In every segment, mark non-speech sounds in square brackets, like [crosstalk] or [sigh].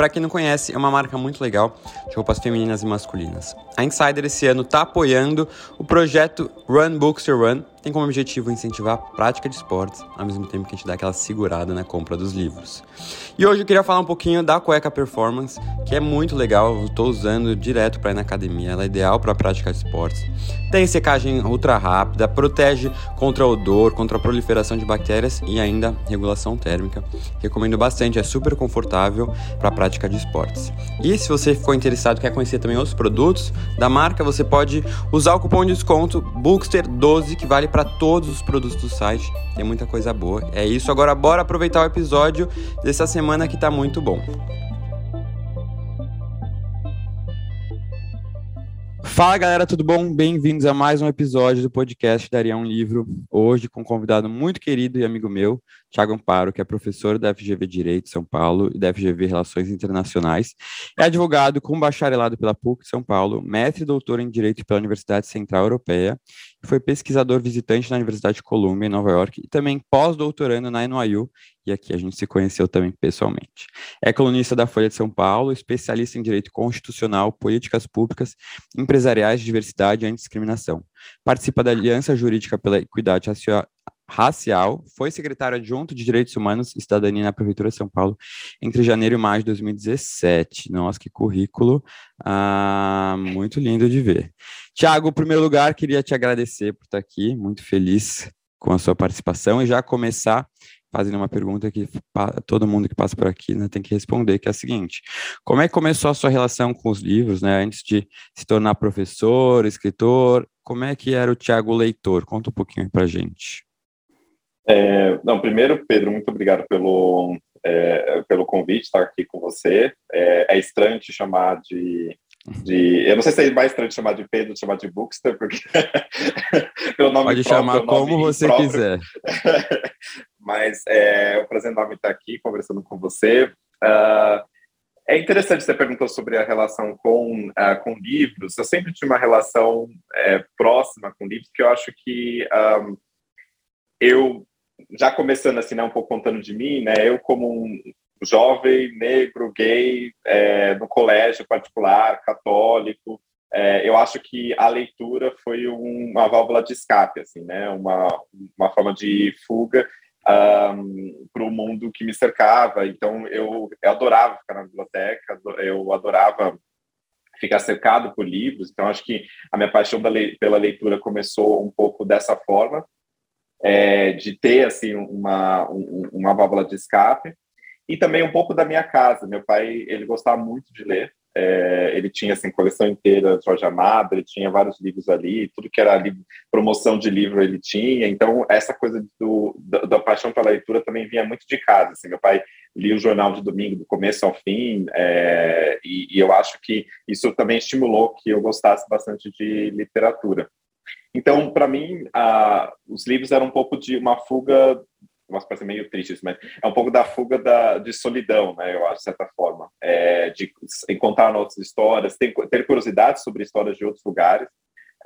para quem não conhece é uma marca muito legal de roupas femininas e masculinas. A Insider esse ano está apoiando o projeto Run Bookster Run, tem como objetivo incentivar a prática de esportes, ao mesmo tempo que a gente dá aquela segurada na compra dos livros. E hoje eu queria falar um pouquinho da cueca Performance, que é muito legal, eu estou usando direto para ir na academia, ela é ideal para prática de esportes. Tem secagem ultra rápida, protege contra odor, contra a proliferação de bactérias e ainda regulação térmica. Recomendo bastante, é super confortável para a prática de esportes. E se você ficou interessado e quer conhecer também outros produtos da marca, você pode usar o cupom de desconto Bookster12 que vale para todos os produtos do site. Tem muita coisa boa. É isso. Agora bora aproveitar o episódio dessa semana que tá muito bom. Fala galera, tudo bom? Bem-vindos a mais um episódio do podcast Daria um Livro. Hoje com um convidado muito querido e amigo meu, Tiago Amparo, que é professor da FGV Direito São Paulo e da FGV Relações Internacionais. É advogado com bacharelado pela PUC São Paulo, mestre e doutor em Direito pela Universidade Central Europeia foi pesquisador visitante na Universidade de Columbia, em Nova York, e também pós-doutorando na NYU, e aqui a gente se conheceu também pessoalmente. É colunista da Folha de São Paulo, especialista em direito constitucional, políticas públicas, empresariais, diversidade e antidiscriminação. Participa da Aliança Jurídica pela Equidade racial, foi secretário adjunto de Direitos Humanos e Cidadania na Prefeitura de São Paulo entre janeiro e maio de 2017. Nossa, que currículo ah, muito lindo de ver. Tiago, em primeiro lugar, queria te agradecer por estar aqui, muito feliz com a sua participação e já começar fazendo uma pergunta que todo mundo que passa por aqui né, tem que responder, que é a seguinte: como é que começou a sua relação com os livros, né? Antes de se tornar professor, escritor, como é que era o Tiago leitor? Conta um pouquinho para gente. É, não, primeiro, Pedro, muito obrigado pelo, é, pelo convite, estar aqui com você. É, é, estranho te chamar de, de. Eu não sei se é mais estranho te chamar de Pedro, te chamar de Bookster, porque. [laughs] pelo nome Pode próprio, chamar como você próprio. quiser. [laughs] Mas é um prazer enorme estar aqui conversando com você. Uh, é interessante você perguntou sobre a relação com, uh, com livros. Eu sempre tive uma relação é, próxima com livros, que eu acho que um, eu já começando assim, né, um pouco contando de mim, né, eu como um jovem negro, gay, é, no colégio particular, católico, é, eu acho que a leitura foi uma válvula de escape, assim, né, uma, uma forma de fuga um, para o mundo que me cercava. Então, eu, eu adorava ficar na biblioteca, eu adorava ficar cercado por livros. Então, acho que a minha paixão pela leitura começou um pouco dessa forma é, de ter assim uma uma válvula de escape e também um pouco da minha casa. Meu pai ele gostava muito de ler. É, ele tinha assim coleção inteira de Jorge Amado, ele tinha vários livros ali, tudo que era promoção de livro ele tinha. Então essa coisa do, da, da, paixão pela leitura também vinha muito de casa. Assim, meu pai lia o jornal de domingo do começo ao fim é, e, e eu acho que isso também estimulou que eu gostasse bastante de literatura. Então, para mim, uh, os livros eram um pouco de uma fuga, mas parece meio triste isso, mas é um pouco da fuga da, de solidão, né, eu acho, de certa forma, é, de encontrar novas histórias, ter, ter curiosidade sobre histórias de outros lugares.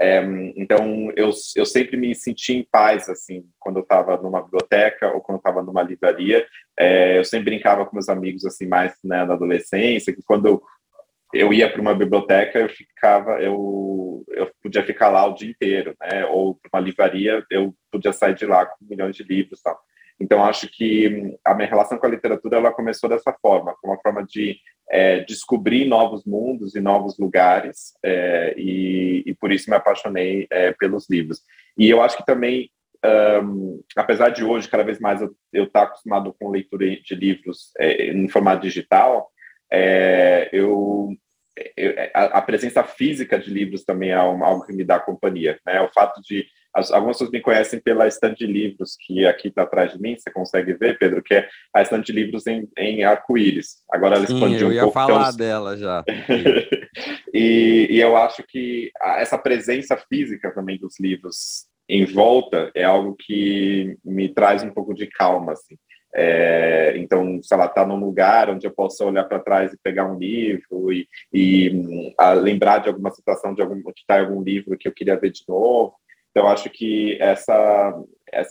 É, então, eu, eu sempre me senti em paz, assim, quando eu estava numa biblioteca ou quando eu estava numa livraria. É, eu sempre brincava com meus amigos, assim, mais né, na adolescência, que quando eu ia para uma biblioteca, eu ficava, eu, eu podia ficar lá o dia inteiro, né? Ou para uma livraria, eu podia sair de lá com milhões de livros, tal. Então acho que a minha relação com a literatura ela começou dessa forma, como uma forma de é, descobrir novos mundos e novos lugares, é, e, e, por isso me apaixonei é, pelos livros. E eu acho que também um, apesar de hoje cada vez mais eu estar tá acostumado com leitura de livros é, em formato digital, é, eu a, presença física de livros também é algo que me dá companhia, né? O fato de as, algumas pessoas me conhecem pela estante de livros que aqui está atrás de mim, você consegue ver, Pedro, que é a estante de livros em, em arco-íris. Agora ela expandiu Sim, um pouco. Eu ia falar dela já. [laughs] e, e eu acho que essa presença física também dos livros em volta é algo que me traz um pouco de calma, assim. É, então, sei lá, tá num lugar onde eu possa olhar para trás e pegar um livro e, e a, lembrar de alguma situação de algum que está algum livro que eu queria ver de novo. Então, acho que essa,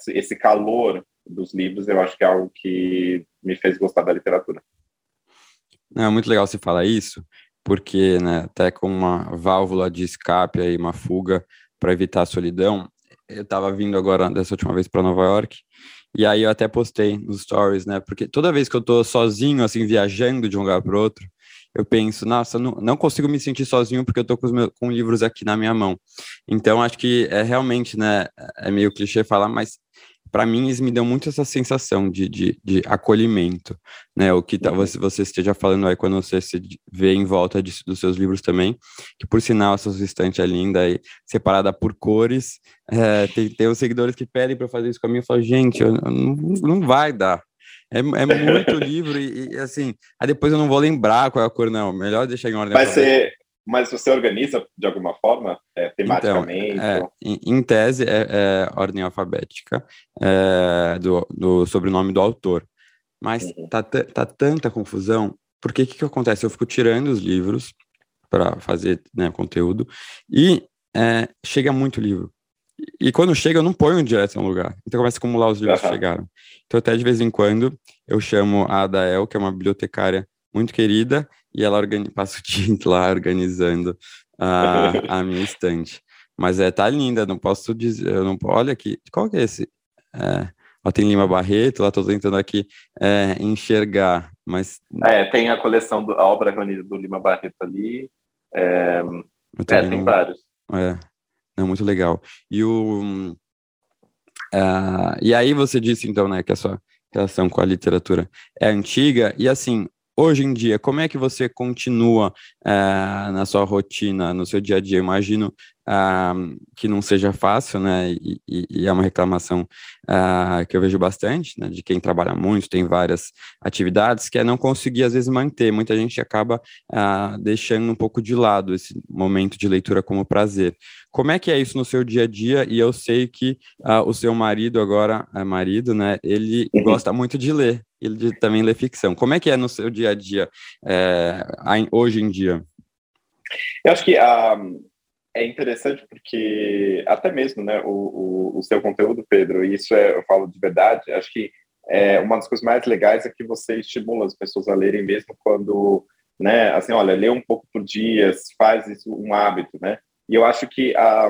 esse calor dos livros, eu acho que é algo que me fez gostar da literatura. É muito legal você falar isso, porque, né, até com uma válvula de escape aí, uma fuga para evitar a solidão, eu estava vindo agora dessa última vez para Nova York e aí eu até postei nos stories, né? Porque toda vez que eu tô sozinho, assim, viajando de um lugar para outro, eu penso, nossa, não, não consigo me sentir sozinho porque eu tô com, os meus, com livros aqui na minha mão. Então, acho que é realmente, né? É meio clichê falar, mas para mim, eles me dão muito essa sensação de, de, de acolhimento, né? O que tá, uhum. você, esteja falando aí quando você se vê em volta de, dos seus livros também, que por sinal, essa sua estante é linda aí, separada por cores. É, tem, tem os seguidores que pedem para fazer isso comigo, eu falo, gente, eu, não, não vai dar. É, é muito [laughs] livro e, e, assim, aí depois eu não vou lembrar qual é a cor, não. Melhor deixar em ordem. Vai ser, mas você organiza de alguma forma, é, tematicamente? Então, é, em, em, tese, é, é ordem alfabética é, do, do sobrenome do autor. Mas uhum. tá, tá tanta confusão, porque o que, que acontece? Eu fico tirando os livros para fazer né, conteúdo e é, chega muito livro. E quando chega, eu não ponho direto no lugar. Então começa a acumular os livros uhum. que chegaram. Então, até de vez em quando, eu chamo a Adael, que é uma bibliotecária muito querida, e ela passa o dia [laughs] lá organizando a, a minha estante. Mas é, tá linda, não posso dizer, eu não, olha aqui, qual que é esse? É, ó, tem Lima Barreto, lá tô tentando aqui é, enxergar, mas... É, tem a coleção, do, a obra reunida do Lima Barreto ali, é, é tem vários. É, não, muito legal. E o... Uh, e aí você disse, então, né, que a sua relação com a literatura é antiga, e assim, Hoje em dia, como é que você continua uh, na sua rotina, no seu dia a dia? Imagino uh, que não seja fácil, né? E, e, é uma reclamação uh, que eu vejo bastante, né? De quem trabalha muito, tem várias atividades, que é não conseguir, às vezes, manter. Muita gente acaba deixando um pouco de lado esse momento de leitura como prazer. Como é que é isso no seu dia a dia? E eu sei que o seu marido, agora é marido, né? Ele uhum. gosta muito de ler ele também lê ficção. Como é que é no seu dia a dia, é, hoje em dia? Eu acho que um, ah, é interessante porque, até mesmo, né, o, o, o, seu conteúdo, Pedro, e isso é, eu falo de verdade, acho que é, uma das coisas mais legais é que você estimula as pessoas a lerem mesmo quando, né, assim, olha, lê um pouco por dia, faz isso um hábito, né? E eu acho que um, ah,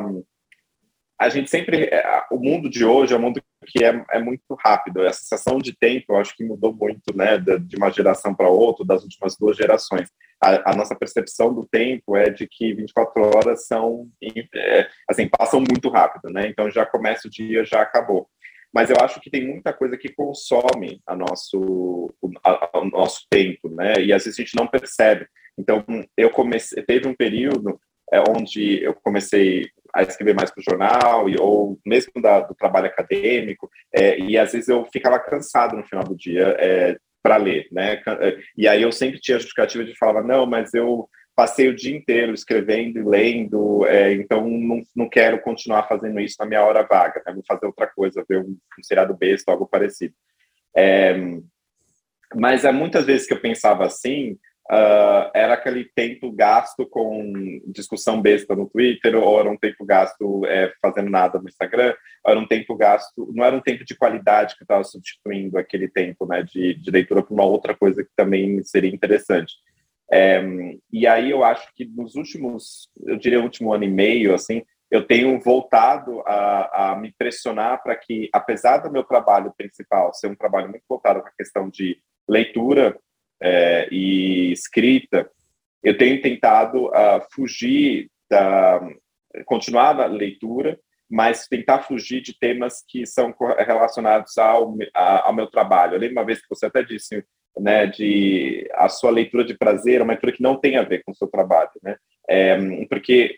a gente sempre, é, o mundo de hoje é um mundo que é, é muito rápido. A sensação de tempo, eu acho que mudou muito, né, de uma geração para outra, das últimas duas gerações. A, a, nossa percepção do tempo é de que 24 horas são, é, assim, passam muito rápido, né? Então já começa o dia, já acabou. Mas eu acho que tem muita coisa que consome a nosso, a, o nosso tempo, né? E às vezes a gente não percebe. Então, eu comecei, teve um período é, onde eu comecei a escrever mais para o jornal, e, ou mesmo da, do trabalho acadêmico, é, e às vezes eu ficava cansado no final do dia é, para ler, né? É, e aí eu sempre tinha a justificativa de falar, não, mas eu passei o dia inteiro escrevendo e lendo, é, então não, não quero continuar fazendo isso na minha hora vaga, né? vou fazer outra coisa, ver um, um seriado besta, algo parecido. É, mas há muitas vezes que eu pensava assim, uh, era aquele tempo gasto com discussão besta no Twitter, ou era um tempo gasto é, fazendo nada no Instagram, era um tempo gasto, não era um tempo de qualidade que estava substituindo aquele tempo né, de, de leitura por uma outra coisa que também seria interessante. É, e aí eu acho que nos últimos, eu diria, último ano e meio, assim, eu tenho voltado a, a me pressionar para que, apesar do meu trabalho principal ser um trabalho muito voltado para a questão de leitura, é, e escrita, eu tenho tentado uh, fugir da continuar na leitura, mas tentar fugir de temas que são relacionados ao, ao meu trabalho. Eu lembro uma vez que você até disse, né, de a sua leitura de prazer uma leitura que não tem a ver com o seu trabalho, né? É, porque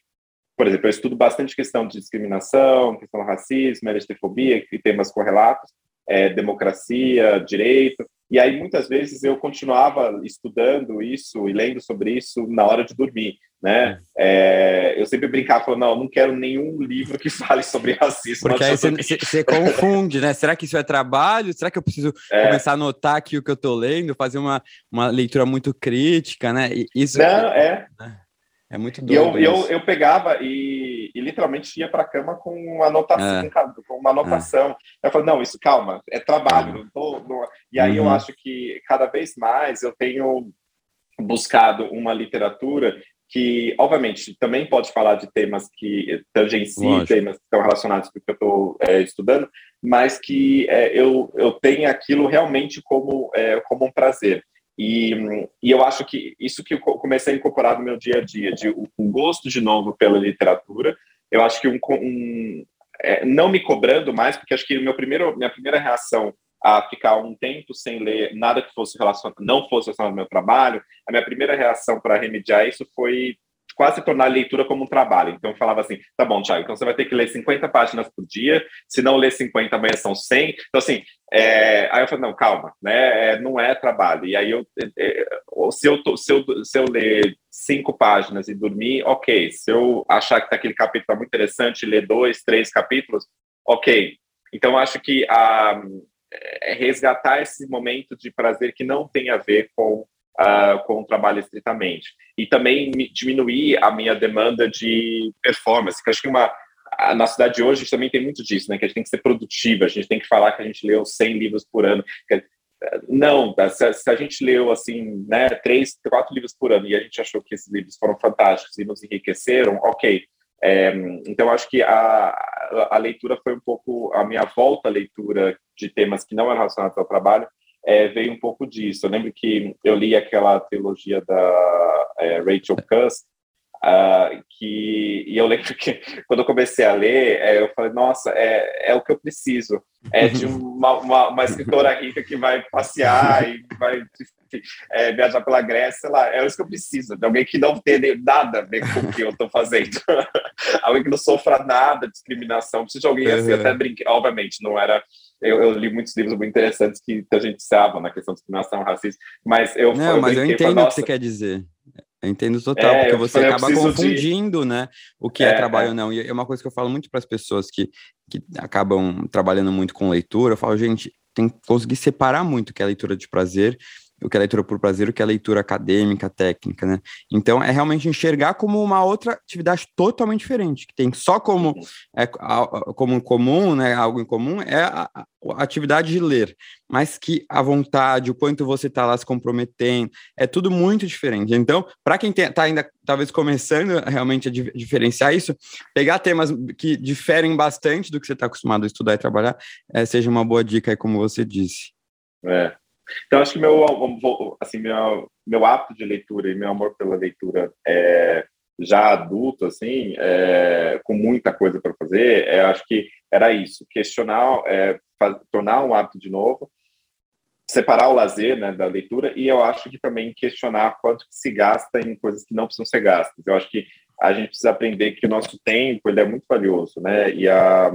por exemplo, eu estudo bastante questão de discriminação, questão do racismo, LGBTfobia, que temas correlatos, é, democracia, direito, e aí, muitas vezes, eu continuava estudando isso e lendo sobre isso na hora de dormir, né? É, eu sempre brincava, falando, não, não quero nenhum livro que [laughs] fale sobre racismo. Porque aí você, confunde, né? Será que isso é trabalho? Será que eu preciso é. começar a anotar aqui o que eu estou lendo, fazer uma, uma leitura muito crítica, né? Isso, não, é... Né? É muito doido. E eu, eu, eu, pegava e, e literalmente ia para a cama com uma anotação. É. Com uma anotação. É. Eu falei, não, isso, calma, é trabalho. Não tô, não... E aí uhum. eu acho que cada vez mais eu tenho buscado uma literatura que, obviamente, também pode falar de temas que tangenciam, temas que estão relacionados com o que eu estou é, estudando, mas que é, eu, eu tenho aquilo realmente como, é, como um prazer. E, e eu acho que isso que eu comecei a incorporar no meu dia a dia, de um gosto de novo pela literatura, eu acho que um, um é, não me cobrando mais, porque acho que meu primeiro, minha primeira reação a ficar um tempo sem ler nada que fosse relacionado, não fosse relacionado ao meu trabalho, a minha primeira reação para remediar isso foi quase tornar a leitura como um trabalho. Então eu falava assim, tá bom, Thiago, então você vai ter que ler 50 páginas por dia, se não ler 50, amanhã são 100. Então assim, é... aí eu falei, não, calma, né, é, não é trabalho. E aí eu, é, é se eu, tô, se eu, se eu ler cinco páginas e dormir, ok. Se eu achar que aquele capítulo é muito interessante, ler dois, três capítulos, ok. Então acho que a, é resgatar esse momento de prazer que não tem a ver com uh, com o trabalho estritamente. E também diminuir a minha demanda de performance, que acho que uma, na cidade de hoje a gente também tem muito disso, né? Que a gente tem que ser produtiva, a gente tem que falar que a gente leu 100 livros por ano. Não, tá? se a gente leu assim, né, três, quatro livros por ano e a gente achou que esses livros foram fantásticos e nos enriqueceram, ok. É, então acho que a, a leitura foi um pouco a minha volta à leitura de temas que não eram relacionados ao trabalho é, veio um pouco disso. Eu lembro que eu li aquela trilogia da é, Rachel Cusk, uh, que, e eu lembro que [laughs] quando eu comecei a ler, é, eu falei, nossa, é, é o que eu preciso. É de [laughs] uma, uma, uma escritora rica que vai passear e vai é, viajar pela Grécia, sei lá, é isso que eu preciso, de alguém que não tenha nada a ver com o que eu estou fazendo. [laughs] alguém que não sofra nada de discriminação, preciso de alguém assim, até brinquei, obviamente, não era eu, eu, li muitos livros muito interessantes que a gente sabe na questão de discriminação, racismo, mas eu Não, eu mas eu entendo o que você quer dizer. Eu entendo total, é, porque você falei, acaba confundindo, de... né, o que é, é trabalho é. ou não. E é uma coisa que eu falo muito para as pessoas que, que acabam trabalhando muito com leitura, eu falo, gente, tem que conseguir separar muito o que é leitura de prazer o que é leitura por prazer, o que é leitura acadêmica, técnica, né? Então, é realmente enxergar como uma outra atividade totalmente diferente, que tem só como, é, como comum, né, algo em comum, é a, a, atividade de ler, mas que a vontade, o quanto você está lá se comprometendo, é tudo muito diferente. Então, para quem está ainda, talvez, começando realmente a di diferenciar isso, pegar temas que diferem bastante do que você está acostumado a estudar e trabalhar, é, seja uma boa dica aí, como você disse. É, então, acho que meu, assim, meu, meu hábito de leitura e meu amor pela leitura é, já adulto, assim, é, com muita coisa para fazer, é, acho que era isso, questionar, é, faz, tornar um hábito de novo, separar o lazer né, da leitura e eu acho que também questionar quanto se gasta em coisas que não precisam ser gastas. Eu acho que a gente precisa aprender que o nosso tempo ele é muito valioso, né? E a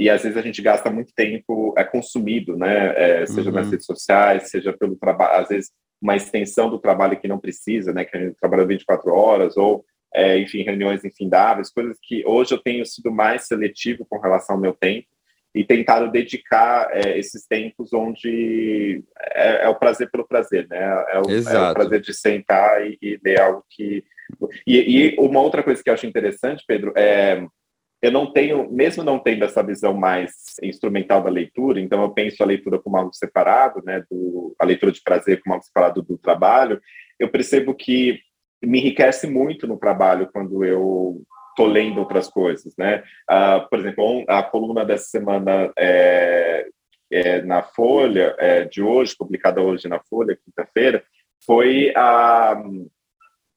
e às vezes a gente gasta muito tempo é consumido, né? É, seja uhum. nas redes sociais, seja pelo trabalho, às vezes uma extensão do trabalho que não precisa, né? Que a gente trabalha 24 horas ou é, enfim, reuniões infindáveis, coisas que hoje eu tenho sido mais seletivo com relação ao meu tempo e tentado dedicar é, esses tempos onde é, é, o prazer pelo prazer, né? É o, é o prazer de sentar e, e ler algo que... E, e, uma outra coisa que eu acho interessante, Pedro, é eu não tenho, mesmo não tendo essa visão mais instrumental da leitura, então eu penso a leitura como algo separado, né, do, a leitura de prazer como algo separado do trabalho, eu percebo que me enriquece muito no trabalho quando eu estou lendo outras coisas, né? Uh, por exemplo, a coluna dessa semana é, é, na Folha, é, de hoje, publicada hoje na Folha, quinta-feira, foi a,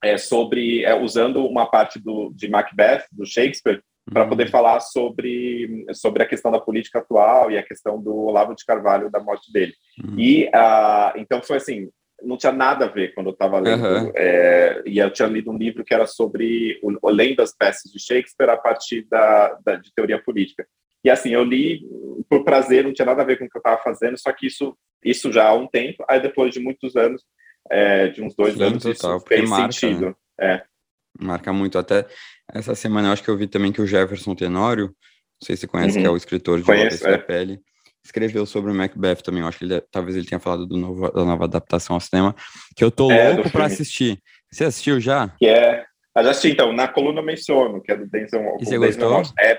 é, sobre, é, usando uma parte do, de Macbeth, do Shakespeare, para poder uhum. falar sobre, sobre a questão da política atual e a questão do Olavo de Carvalho, da morte dele. Uhum. E uh, então foi assim, não tinha nada a ver quando eu estava lendo. Uhum. É, e eu tinha lido um livro que era sobre o, o lendo as peças de Shakespeare a partir da, da, de teoria política. E assim, eu li por prazer, não tinha nada a ver com o que eu estava fazendo, só que isso, isso já há um tempo, aí depois de muitos anos, é, de uns dois Sim, anos, total, isso fez marca, sentido. Né? É. Marca muito. Até essa semana eu acho que eu vi também que o Jefferson Tenório, não sei se você conhece, uhum. que é o escritor de Conheço, é. da Pele, escreveu sobre o Macbeth também. Eu acho que ele, talvez ele tenha falado do novo, da nova adaptação ao cinema, que eu tô é, louco para assistir. Você assistiu já? Que é. Eu já assisti, então, na coluna menciono, que é do Denzel. E você gostou? É,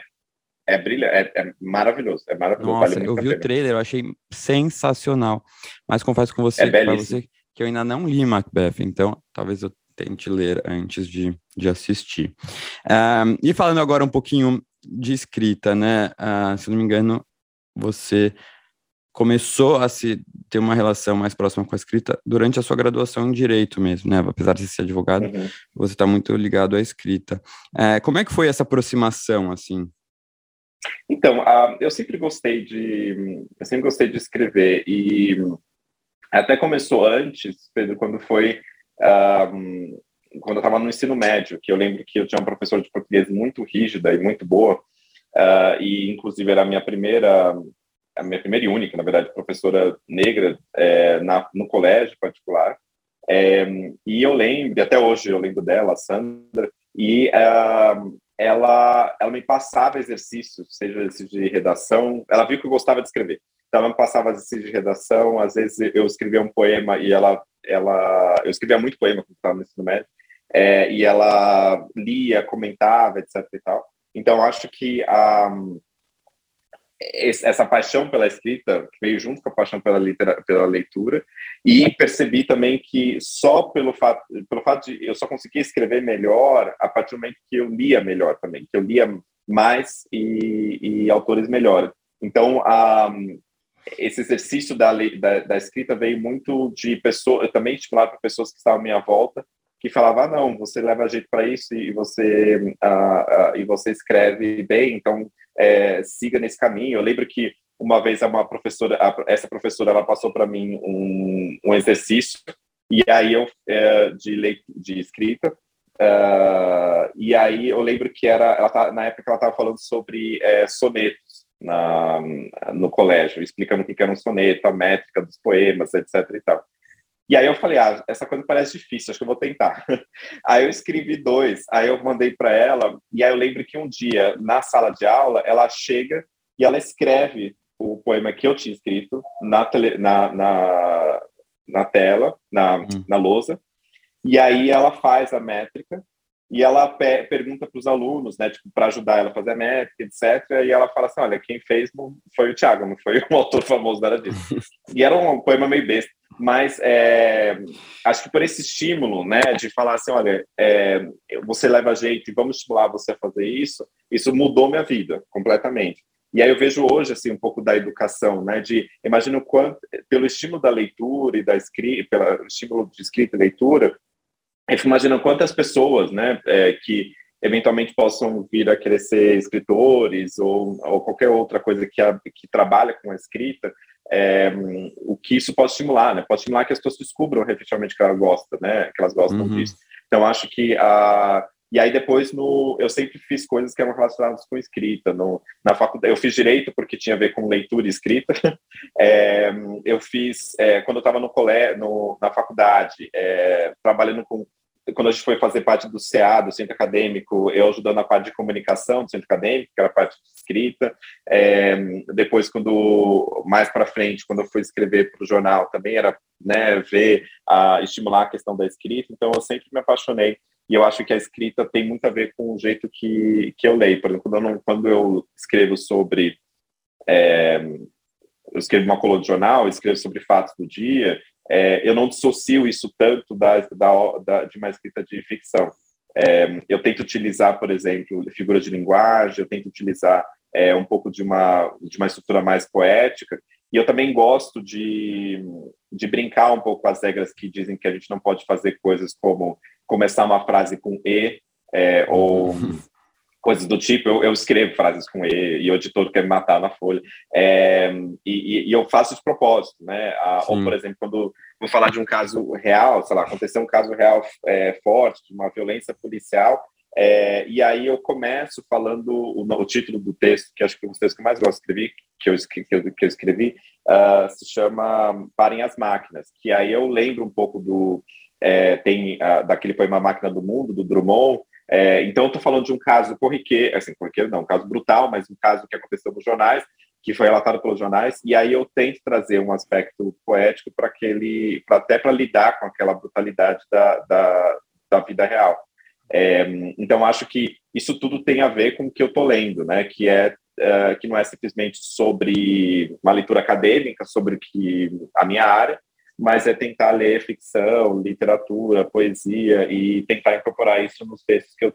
é brilhante, é, é, maravilhoso, é maravilhoso. Nossa, vale eu vi o trailer, eu achei sensacional. Mas confesso com você, é você que eu ainda não li Macbeth, então talvez eu tente ler antes de, de assistir. Um, e falando agora um pouquinho de escrita, né? Uh, se não me engano, você começou a se ter uma relação mais próxima com a escrita durante a sua graduação em direito mesmo, né? Apesar de ser advogado, uhum. você está muito ligado à escrita. É, como é que foi essa aproximação, assim? Então, uh, eu sempre gostei de, eu sempre gostei de escrever e até começou antes, Pedro, quando foi uh, quando eu estava no ensino médio, que eu lembro que eu tinha uma professora de português muito rígida e muito boa, uh, e inclusive era a minha primeira, a minha primeira e única, na verdade, professora negra é, na, no colégio particular. É, e eu lembro, até hoje eu lembro dela, a Sandra, e uh, ela, ela me passava exercícios, seja exercício de redação, ela viu que eu gostava de escrever, então ela me passava exercício de redação, às vezes eu escrevia um poema e ela, ela eu escrevia muito poema quando estava no ensino médio, é, e ela lia, comentava, etc e tal, então, acho que a, essa paixão pela escrita veio junto com a paixão pela, litera, pela leitura e percebi também que só pelo fato, pelo fato de eu só conseguia escrever melhor a partir do momento que eu lia melhor também, que eu lia mais e, e autores melhores. Então, a, esse exercício da, da, da, escrita veio muito de pessoas, também estimulado para pessoas que estavam à minha volta, que falava ah, não, você leva jeito para isso e você uh, uh, e você escreve bem, então é, siga nesse caminho. Eu lembro que uma vez uma professora, essa professora, ela passou para mim um, um, exercício e aí eu é, de leit de escrita uh, e aí eu lembro que era, ela tá, na época ela estava falando sobre é, sonetos na, no colégio, explicando o que era um soneto, a métrica dos poemas, etc. E tal. E aí eu falei, ah, essa coisa parece difícil, acho que eu vou tentar. [laughs] aí eu escrevi dois, aí eu mandei para ela, e aí eu lembro que um dia, na sala de aula, ela chega e ela escreve o poema que eu tinha escrito na, tele, na, na, na tela, na, hum. na lousa, e aí ela faz a métrica, e ela pe pergunta para os alunos, né, tipo, para ajudar ela a fazer a métrica, etc. E ela fala assim: olha, quem fez foi o Tiago, não foi [laughs] um autor famoso da disso. e era um poema meio besta, mas é, acho que por esse estímulo, né, de falar assim: olha, é, você leva jeito e vamos estimular você a fazer isso, isso mudou minha vida completamente. E aí eu vejo hoje assim um pouco da educação, né? De imagino quanto pelo estímulo da leitura e da escrita, pelo estímulo de escrita e leitura, eu fico imaginando quantas pessoas, né, é, que eventualmente possam vir a ser escritores ou, ou qualquer outra coisa que, a, que trabalha com a escrita, é, o que isso pode estimular, né? Pode estimular que as pessoas descubram efetivamente que elas gostam, né? Que elas gostam uhum. disso. Então, acho que a... E aí depois, no, eu sempre fiz coisas que eram relacionadas com escrita. No, na faculdade, eu fiz direito porque tinha a ver com leitura e escrita. [laughs] É, eu fiz, é, quando eu estava no colégio, na faculdade, é, trabalhando com quando a gente foi fazer parte do CA, do Centro Acadêmico, eu ajudando na parte de comunicação do Centro Acadêmico, que era a parte de escrita. É, depois, quando mais para frente, quando eu fui escrever para o jornal, também era né, ver, a, estimular a questão da escrita. Então, eu sempre me apaixonei. E eu acho que a escrita tem muito a ver com o jeito que, que eu leio. Por exemplo, quando eu, não, quando eu escrevo sobre. É, eu escrevo uma coluna de jornal, escrevo sobre fatos do dia, é, eu não dissocio isso tanto da, da, da, de uma escrita de ficção. É, eu tento utilizar, por exemplo, figuras de linguagem, eu tento utilizar é, um pouco de uma, de uma estrutura mais poética, e eu também gosto de, de brincar um pouco com as regras que dizem que a gente não pode fazer coisas como começar uma frase com E, é, ou [laughs] coisas do tipo, eu, eu, escrevo frases com E e o editor quer me matar na folha. É, e, e, eu faço de propósito, né? A, ou, por exemplo, quando vou falar de um caso real, sei lá, aconteceu um caso real é, forte, de uma violência policial, é, e aí eu começo falando o, o, título do texto, que acho que é um dos textos que eu mais gosto de escrever, que eu, que eu, que eu escrevi, uh, se chama Parem as Máquinas, que aí eu lembro um pouco do... É, tem uh, daquele poema Máquina do Mundo, do Drummond, é, então, estou falando de um caso corriqueiro, assim, corriqueiro não, um caso brutal, mas um caso que aconteceu nos jornais, que foi relatado pelos jornais, e aí eu tento trazer um aspecto poético para aquele, pra, até para lidar com aquela brutalidade da, da, da vida real. É, então, acho que isso tudo tem a ver com o que eu estou lendo, né? Que é uh, que não é simplesmente sobre uma leitura acadêmica, sobre que a minha área, mas é tentar ler ficção, literatura, poesia e tentar incorporar isso nos textos que eu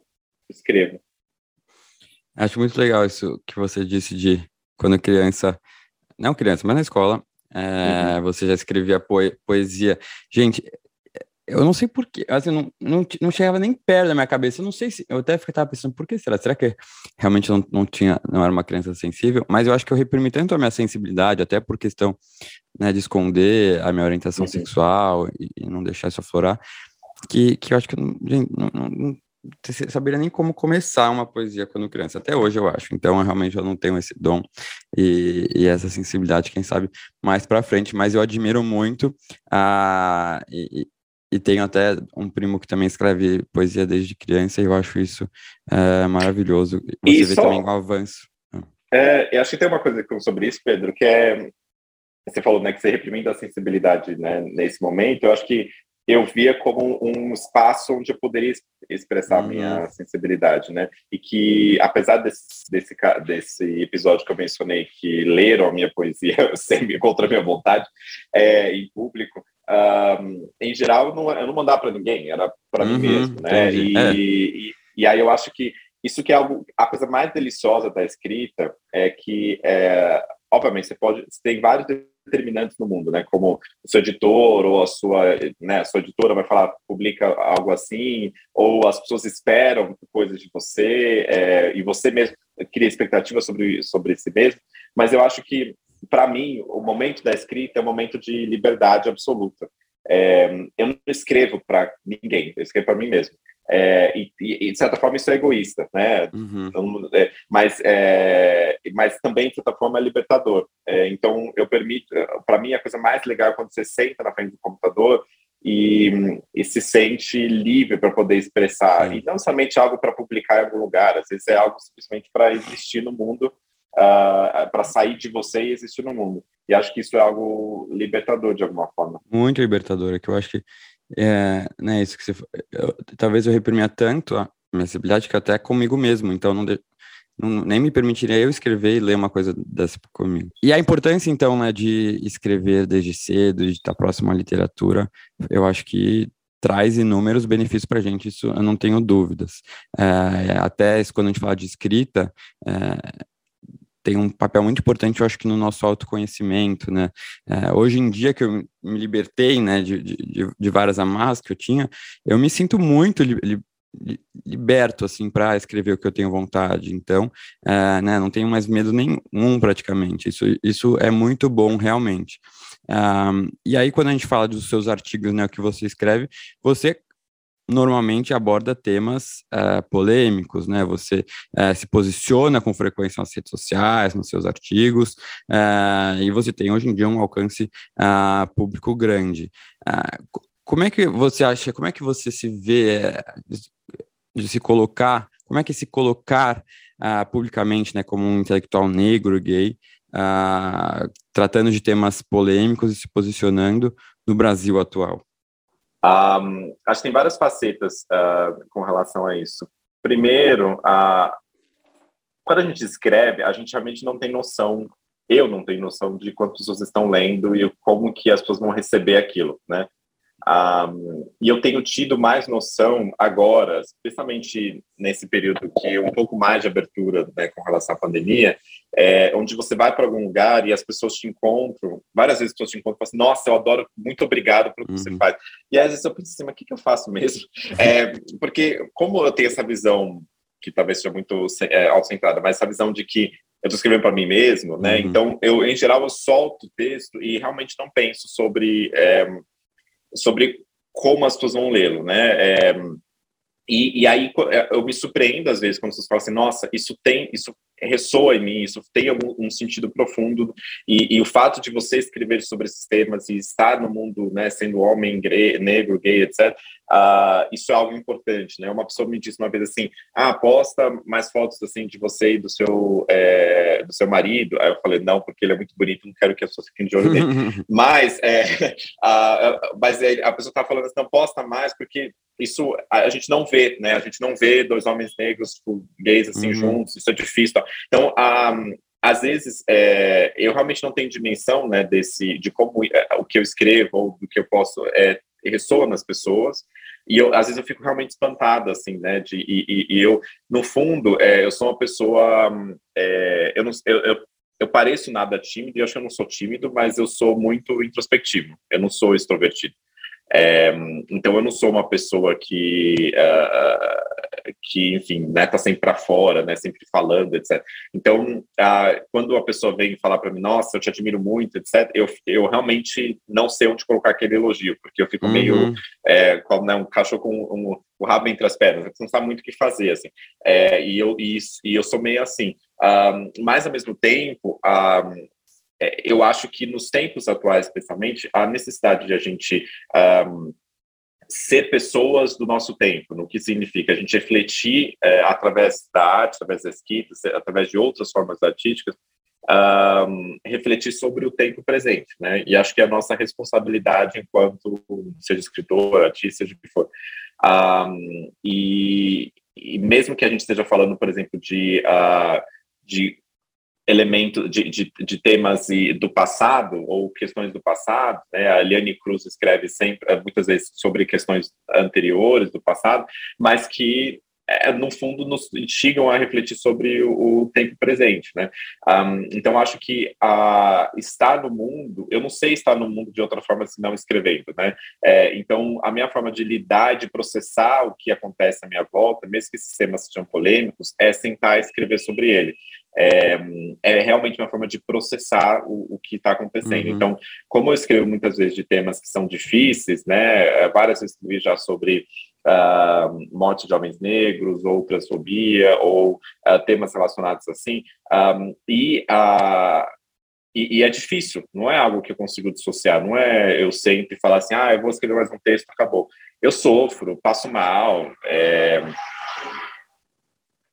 escrevo. Acho muito legal isso que você disse de quando criança, não criança, mas na escola, é, uhum. você já escrevia poesia. Gente, eu não sei porquê, assim, não, não, não chegava nem perto da minha cabeça. Eu não sei se. Eu até ficava pensando, por que será? Será que realmente não, não tinha, não era uma criança sensível? Mas eu acho que eu reprimi tanto a minha sensibilidade, até por questão né, de esconder a minha orientação uhum. sexual e, e, não deixar isso aflorar, que, que eu acho que eu não, não, não saberia nem como começar uma poesia quando criança, até hoje eu acho. Então, eu realmente eu não tenho esse dom e, e essa sensibilidade, quem sabe, mais para frente. Mas eu admiro muito a. E, e tenho até um primo que também escreve poesia desde criança, e eu acho isso é, maravilhoso. Você e vê só, também o avanço. É, eu acho que tem uma coisa sobre isso, Pedro, que é. Você falou né, que você reprimindo a sensibilidade né, nesse momento, eu acho que eu via como um espaço onde eu poderia expressar a minha uhum. sensibilidade, né? E que, apesar desse, desse, desse episódio que eu mencionei, que leram a minha poesia [laughs] sem, contra a minha vontade, é, em público, um, em geral, eu não, eu não mandava para ninguém, era para uhum, mim mesmo, né? E, é. e, e, aí eu acho que isso que é algo, a coisa mais deliciosa da escrita é que, é, obviamente, você pode, você tem vários determinantes no mundo, né? Como o seu editor ou a sua, né? A sua editora vai falar, publica algo assim, ou as pessoas esperam coisas de você é, e você mesmo cria expectativas sobre sobre si mesmo. Mas eu acho que para mim, o momento da escrita é um momento de liberdade absoluta. É, eu não escrevo para ninguém, eu escrevo para mim mesmo. É, e, e, de certa forma, isso é egoísta, né? Uhum. Então, é, mas, é, mas também, de certa forma, é libertador. É, então, eu permito, para mim, a coisa mais legal é quando você senta na frente do computador e, e se sente livre para poder expressar. Sim. E não somente algo para publicar em algum lugar, às vezes é algo simplesmente para existir no mundo uh, para sair de você e existir no mundo. E acho que isso é algo libertador de alguma forma. Muito libertador, é que eu acho que é né, isso que você eu, talvez eu reprimia tanto a minha sensibilidade que até comigo mesmo, então não, de, não, nem me permitiria eu escrever e ler uma coisa dessa comigo. E a importância então né, de escrever desde cedo, de estar próximo à literatura, eu acho que traz inúmeros benefícios para a gente, isso eu não tenho dúvidas. É, até quando a gente fala de escrita, é, tem um papel muito importante, eu acho que no nosso autoconhecimento, né? É, hoje em dia que eu me libertei, né, de, de, de, várias amarras que eu tinha, eu me sinto muito li, li, liberto, assim, para escrever o que eu tenho vontade. Então, é, né, não tenho mais medo nenhum, praticamente. Isso, isso é muito bom, realmente. Um, e aí, quando a gente fala dos seus artigos, né, o que você escreve, você normalmente aborda temas uh, polêmicos, né? Você uh, se posiciona com frequência nas redes sociais, nos seus artigos, uh, e você tem hoje em dia um alcance público grande. como é que você acha, como é que você se vê de se colocar, como é que se colocar publicamente, né, como um intelectual negro, gay, tratando de temas polêmicos e se posicionando no Brasil atual? Um, acho que tem várias facetas uh, com relação a isso. Primeiro, uh, quando a gente escreve, a gente realmente não tem noção, eu não tenho noção de quantas pessoas estão lendo e como que as pessoas vão receber aquilo, né? Um, e eu tenho tido mais noção agora, especialmente nesse período que um pouco mais de abertura né, com relação à pandemia, é, onde você vai para algum lugar e as pessoas te encontram, várias vezes as pessoas te encontram e falam assim, nossa, eu adoro, muito obrigado pelo que uhum. você faz. E às vezes eu penso assim, mas o que, que eu faço mesmo? [laughs] É, porque como eu tenho essa visão, que talvez seja muito é, autocentrada, mas essa visão de que eu estou escrevendo para mim mesmo, né? Uhum. Então, eu, em geral, eu solto o texto e realmente não penso sobre... É, sobre como as pessoas vão lê-lo, né? É, e, e, aí é, eu me surpreendo às vezes quando vocês falam assim, nossa, isso tem, isso ressoa em mim, isso tem algum um sentido profundo e, e, o fato de você escrever sobre esses temas e estar no mundo, né, sendo homem, gay, negro, gay, etc, uh, ah, isso é algo importante, né? Uma pessoa me disse uma vez assim, ah, posta mais fotos assim de você e do seu é, do seu marido. Aí eu falei não, porque ele é muito bonito, não quero que as pessoas fiquem de olho nele. [laughs] mas é, [laughs] uh, mas a pessoa está falando assim, não posta mais porque isso a, gente não vê, né? A gente não vê dois homens negros, tipo, gays assim uhum. juntos. Isso é difícil. Tá? Então, um, às vezes é, eu realmente não tenho dimensão, né, desse de como é, o que eu escrevo ou do que eu posso é, ressoa nas pessoas. E eu, às vezes eu fico realmente espantado, assim, né? De, e, e eu, no fundo, é, eu sou uma pessoa. É, eu, não, eu, eu, eu, pareço nada tímido, e acho que eu não sou tímido, mas eu sou muito introspectivo. Eu não sou extrovertido. É, então eu não sou uma pessoa que uh, que enfim né tá sempre para fora né sempre falando etc então uh, quando a pessoa vem falar para mim nossa eu te admiro muito etc eu, eu realmente não sei onde colocar aquele elogio porque eu fico uhum. meio é, como né, um cachorro com um, o rabo entre as pernas você não sabe muito o que fazer assim. É, e eu e, e, eu sou meio assim. Um, mas ao mesmo tempo um, é, eu acho que nos tempos atuais, especialmente, a necessidade de a gente um, ser pessoas do nosso tempo, no que significa a gente refletir é, através da arte, através da escrita, através de outras formas artísticas, um, refletir sobre o tempo presente, né? E acho que é a nossa responsabilidade enquanto seja escritor, artista, seja o que for. Um, e, e, mesmo que a gente esteja falando, por exemplo, de, uh, de elemento de, de, de, temas do passado ou questões do passado. Né? A Liane Cruz escreve sempre, muitas vezes, sobre questões anteriores do passado, mas que é, no fundo nos instigam a refletir sobre o, o tempo presente, né? Um, então acho que a, estar no mundo, eu não sei estar no mundo de outra forma senão escrevendo, né? É, então a minha forma de lidar, de processar o que acontece à minha volta, mesmo que esses temas sejam polêmicos, é sentar e escrever sobre ele é, é realmente uma forma de processar o, o que está acontecendo. Uhum. Então, como eu escrevo muitas vezes de temas que são difíceis, né, é, várias vezes escrevi já sobre uh, morte de homens negros, ou transfobia, ou uh, temas relacionados assim, um, e, uh, e, e, é difícil, não é algo que eu consigo dissociar, não é eu sempre falar assim, ah, eu vou escrever mais um texto, acabou. Eu sofro, passo mal, é,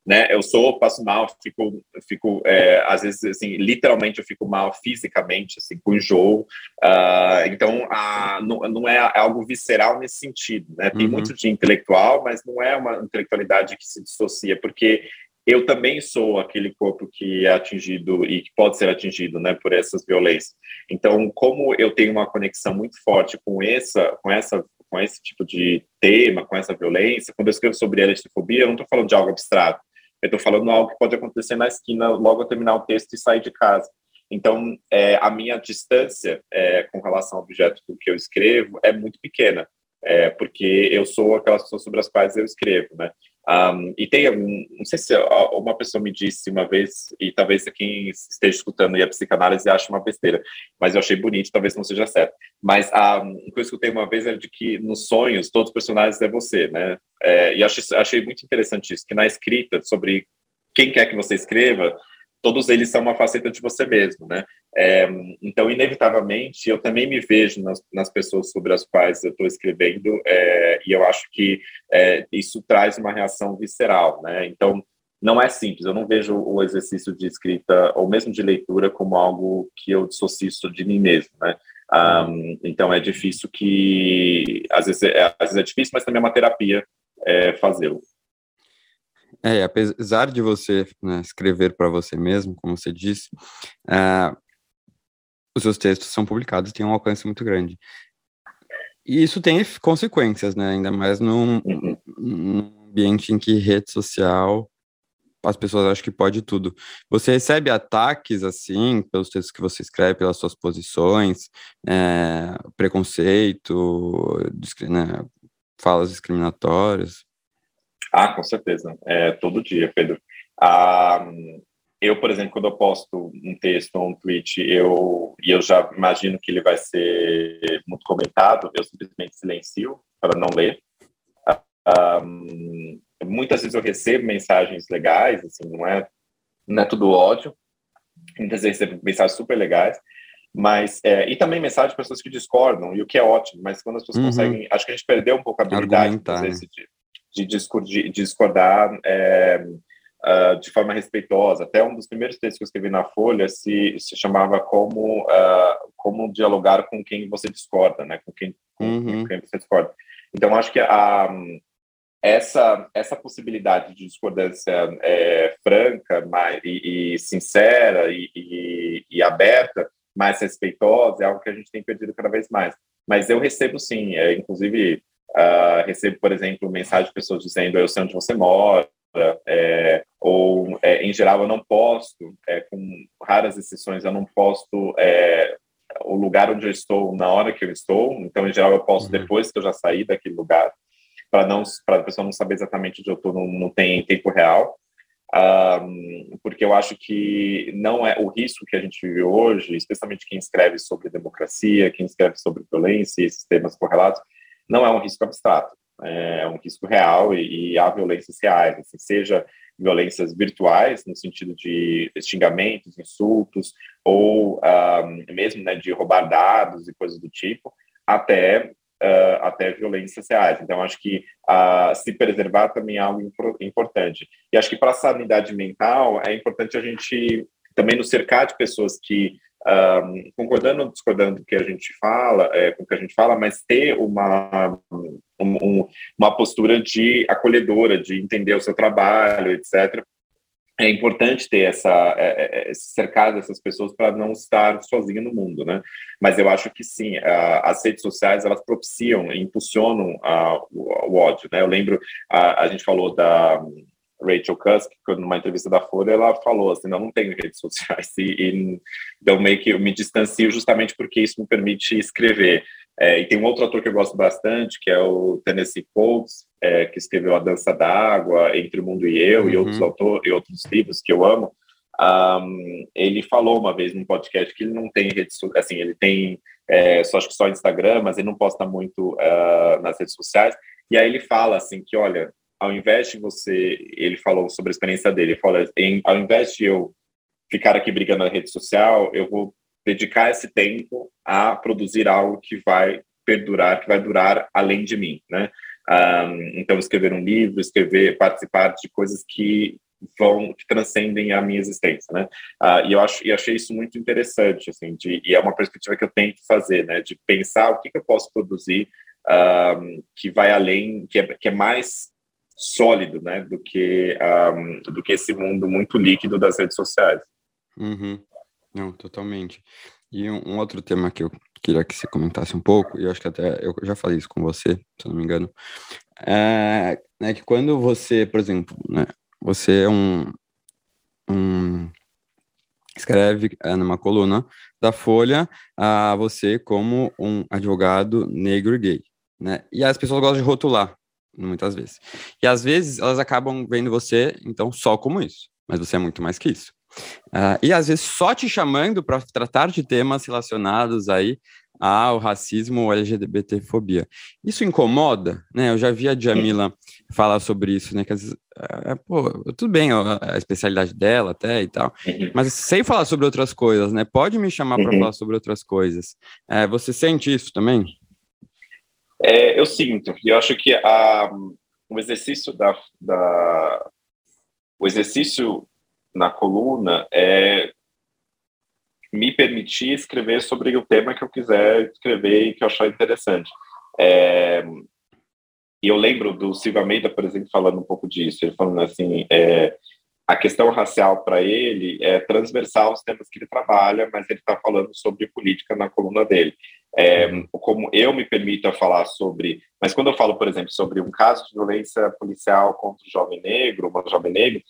né? Eu sou, passo mal, fico, fico é, às vezes, assim, literalmente eu fico mal fisicamente, assim, com enjoo. Uh, então, a, não, não é algo visceral nesse sentido, né? Tem uhum. muito de intelectual, mas não é uma intelectualidade que se dissocia, porque eu também sou aquele corpo que é atingido e que pode ser atingido, né, por essas violências. Então, como eu tenho uma conexão muito forte com essa, com essa com esse tipo de tema, com essa violência, quando eu escrevo sobre LGBTfobia, eu não estou falando de algo abstrato, eu estou falando algo que pode acontecer na esquina logo ao terminar o texto e sair de casa. Então, é, a minha distância é, com relação ao objeto do que eu escrevo é muito pequena, é, porque eu sou aquelas pessoas sobre as quais eu escrevo, né? Um, e tem não sei se uma pessoa me disse uma vez, e talvez quem esteja escutando a psicanálise ache uma besteira, mas eu achei bonito, talvez não seja certo. Mas um, o que eu escutei uma vez era de que nos sonhos todos os personagens é você, né? É, e achei, achei muito interessante isso, que na escrita sobre quem quer que você escreva, todos eles são uma faceta de você mesmo, né? É, então, inevitavelmente, eu também me vejo nas, nas pessoas sobre as quais eu estou escrevendo, é, e eu acho que é, isso traz uma reação visceral, né? Então, não é simples, eu não vejo o exercício de escrita, ou mesmo de leitura, como algo que eu dissocio de mim mesmo, né? Um, então, é difícil que... Às vezes é, às vezes é difícil, mas também é uma terapia é, fazê-lo. É, apesar de você né, escrever para você mesmo, como você disse, uh, os seus textos são publicados e têm um alcance muito grande. E isso tem consequências, né? Ainda mais num, num ambiente em que rede social as pessoas acham que pode tudo. Você recebe ataques assim pelos textos que você escreve, pelas suas posições, é, preconceito, né, falas discriminatórias? Ah, com certeza. É, todo dia, Pedro. Ah, eu, por exemplo, quando eu posto um texto ou um tweet, eu, e eu já imagino que ele vai ser muito comentado, eu simplesmente silencio para não ler. Um, muitas vezes eu recebo mensagens legais, assim, não é, não é tudo ódio, muitas vezes recebo mensagens super legais, mas é, e também mensagens de pessoas que discordam, e o que é ótimo, mas quando as pessoas uhum. conseguem, acho que a gente perdeu um pouco a habilidade vezes, né? de, de, de, discordar é, uh, de forma respeitosa. Até um dos primeiros textos que eu escrevi na Folha se, se chamava como, uh, como dialogar com quem você discorda, né? com, quem, uhum. com quem você discorda. Então, acho que a, essa, essa possibilidade de discordância é, franca mas, e, e sincera e, e, e, aberta, mais respeitosa, é algo que a gente tem perdido cada vez mais. Mas eu recebo sim, é, inclusive uh, recebo, por exemplo, mensagem de pessoas dizendo eu sei onde você mora, é, ou é, em geral eu não posto, é, com raras exceções, eu não posto é, o lugar onde eu estou na hora que eu estou, então em geral eu posto uhum. depois que eu já saí daquele lugar para não para a pessoa não saber exatamente onde eu estou, não, não tem tempo real. Um, porque eu acho que não é o risco que a gente vive hoje, especialmente quem escreve sobre democracia, quem escreve sobre violência e esses temas correlatos, não é um risco abstrato, é um risco real e, e há violências reais, assim, seja violências virtuais, no sentido de xingamentos, insultos, ou mesmo né, de roubar dados e coisas do tipo, até uh, até violências reais. Então, acho que uh, se preservar também é algo importante. E acho que para a sanidade mental é importante a gente também nos cercar de pessoas que um, concordando ou discordando do que a gente fala, é, com o que a gente fala, mas ter uma, um, uma postura de acolhedora, de entender o seu trabalho, etc é importante ter essa é, é, é cercar dessas pessoas para não estar sozinho no mundo, né? Mas eu acho que sim, as redes sociais elas propiciam, impulsionam o, o, ódio, né? Eu lembro a, a gente falou da Rachel Cusk, numa entrevista da Folha, ela falou assim, não, não tenho redes sociais e, e então meio que eu me distancio justamente porque isso me permite escrever. É, e tem um outro autor que eu gosto bastante, que é o Tennessee Coates, é, que escreveu A Dança da Água, Entre o Mundo e Eu, uhum. e outros autores, e outros livros que eu amo. Um, ele falou uma vez num podcast que ele não tem redes assim, ele tem é, só acho que só Instagram, mas ele não posta muito uh, nas redes sociais. E aí ele fala assim que, olha, ao invés de você, ele falou sobre a experiência dele, ele falou, em, ao invés de eu ficar aqui brigando na rede social, eu vou dedicar esse tempo a produzir algo que vai perdurar, que vai durar além de mim, né? Um, então, escrever um livro, escrever, participar de coisas que vão, que transcendem a minha existência, né? Uh, e eu acho, e achei isso muito interessante, assim, de, e é uma perspectiva que eu tento fazer, né? De pensar o que, que eu posso produzir um, que vai além, que é, que é mais sólido, né? Do que um, do que esse mundo muito líquido das redes sociais. Uhum. Não, totalmente. E um, um, outro tema que eu queria que você comentasse um pouco, e eu acho que até eu já falei isso com você, se eu não me engano, é, é que quando você, por exemplo, né, você é um, um escreve é, numa coluna da Folha a você como um advogado negro e gay, né? E as pessoas gostam de rotular muitas vezes. E às vezes elas acabam vendo você então só como isso, mas você é muito mais que isso. Uh, e às vezes só te chamando para tratar de temas relacionados aí ao racismo ou LGBTfobia. Isso incomoda, né? Eu já vi a Jamila falar sobre isso, né? Que às vezes, é, pô, tudo bem, a, especialidade dela até e tal, mas sem falar sobre outras coisas, né? Pode me chamar para uhum. falar sobre outras coisas. É, você sente isso também? É, eu sinto. E eu acho que a, o exercício da, da o exercício na coluna é me permitir escrever sobre o tema que eu quiser escrever e que eu achar interessante. É, e eu lembro do Silvio Almeida, por exemplo, falando um pouco disso. Ele falando assim, é, a questão racial para ele é transversal aos temas que ele trabalha, mas ele está falando sobre política na coluna dele. É, como eu me permito falar sobre, mas quando eu falo, por exemplo, sobre um caso de violência policial contra um jovem negro, uma jovem negra,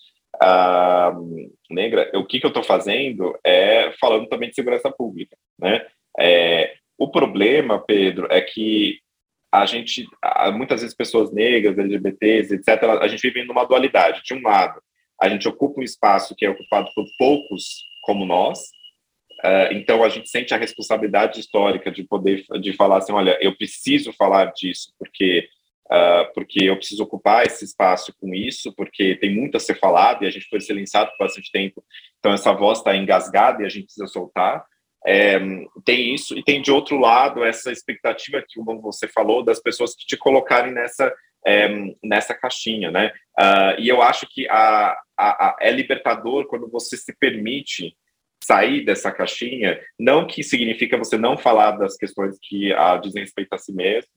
uh, negra, o que, que eu estou fazendo é falando também de segurança pública, né? É, o problema, Pedro, é que a gente, muitas vezes pessoas negras, LGBTs, etc., a gente vive numa dualidade. De um lado, a gente ocupa um espaço que é ocupado por poucos como nós, uh, então a gente sente a responsabilidade histórica de poder de falar assim, olha, eu preciso falar disso porque uh, porque eu preciso ocupar esse espaço com isso, porque tem muito a ser falado e a gente foi silenciado por bastante tempo, então essa voz está engasgada e a gente precisa soltar. É, tem isso, e tem de outro lado essa expectativa que, como você falou, das pessoas que te colocarem nessa, é, nessa caixinha, né? Uh, e eu acho que a, a, a, é libertador quando você se permite sair dessa caixinha, não que significa você não falar das questões que a dizem respeito a si mesmo,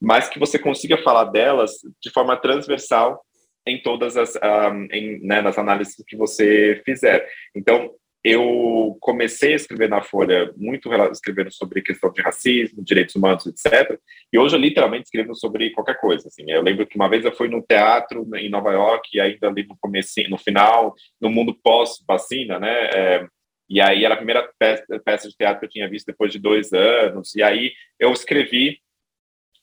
mas que você consiga falar delas de forma transversal em todas as um, em, né, nas análises que você fizer. Então, eu comecei a escrever na Folha muito escrevendo sobre questão de racismo, direitos humanos, etc. E hoje eu literalmente escrevo sobre qualquer coisa. Assim. Eu lembro que uma vez eu fui no teatro em Nova York, ainda ali no começo, no final, no mundo pós-vacina, né? É, e aí era a primeira peça, de teatro que eu tinha visto depois de dois anos. E aí eu escrevi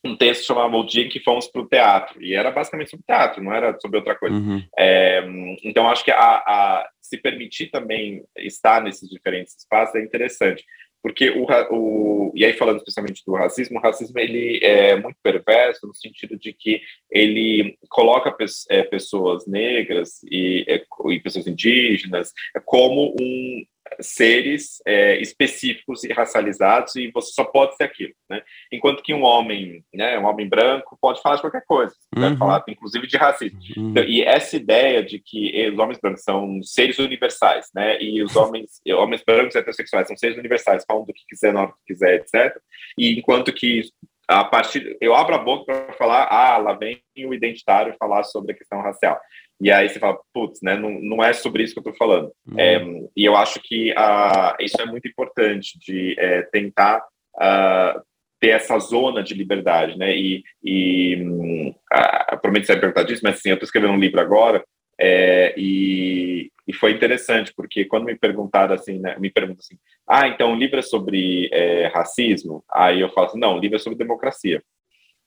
um texto chamado O Dia em que Fomos para o Teatro, e era basicamente sobre teatro, não era sobre outra coisa. Uhum. É, então, acho que a, a, se permitir também estar nesses diferentes espaços é interessante, porque o, o, e aí falando especialmente do racismo, o racismo ele é muito perverso no sentido de que ele coloca é, pessoas negras e, é, e pessoas indígenas como um seres é, específicos e racializados e você só pode ser aquilo, né? Enquanto que um homem, né, um homem branco pode falar de qualquer coisa, uhum. pode falar inclusive de racismo. Uhum. Então, e essa ideia de que os homens brancos são seres universais, né? E os homens, homens brancos heterossexuais são seres universais, falam do que quiser, na hora que quiser, etc. E enquanto que a partir eu abro a boca para falar, ah, lá vem o identitário falar sobre a questão racial. E aí você fala, putz, né, não, não é sobre isso que eu estou falando. Uhum. É, e eu acho que uh, isso é muito importante, de é, tentar uh, ter essa zona de liberdade, né? E, e uh, provavelmente você vai perguntar disso, mas assim, eu estou escrevendo um livro agora, é, e, e, foi interessante, porque quando me perguntaram assim, né, me perguntam assim, ah, então o livro é sobre é, racismo? Aí eu falo assim, não, o livro é sobre democracia.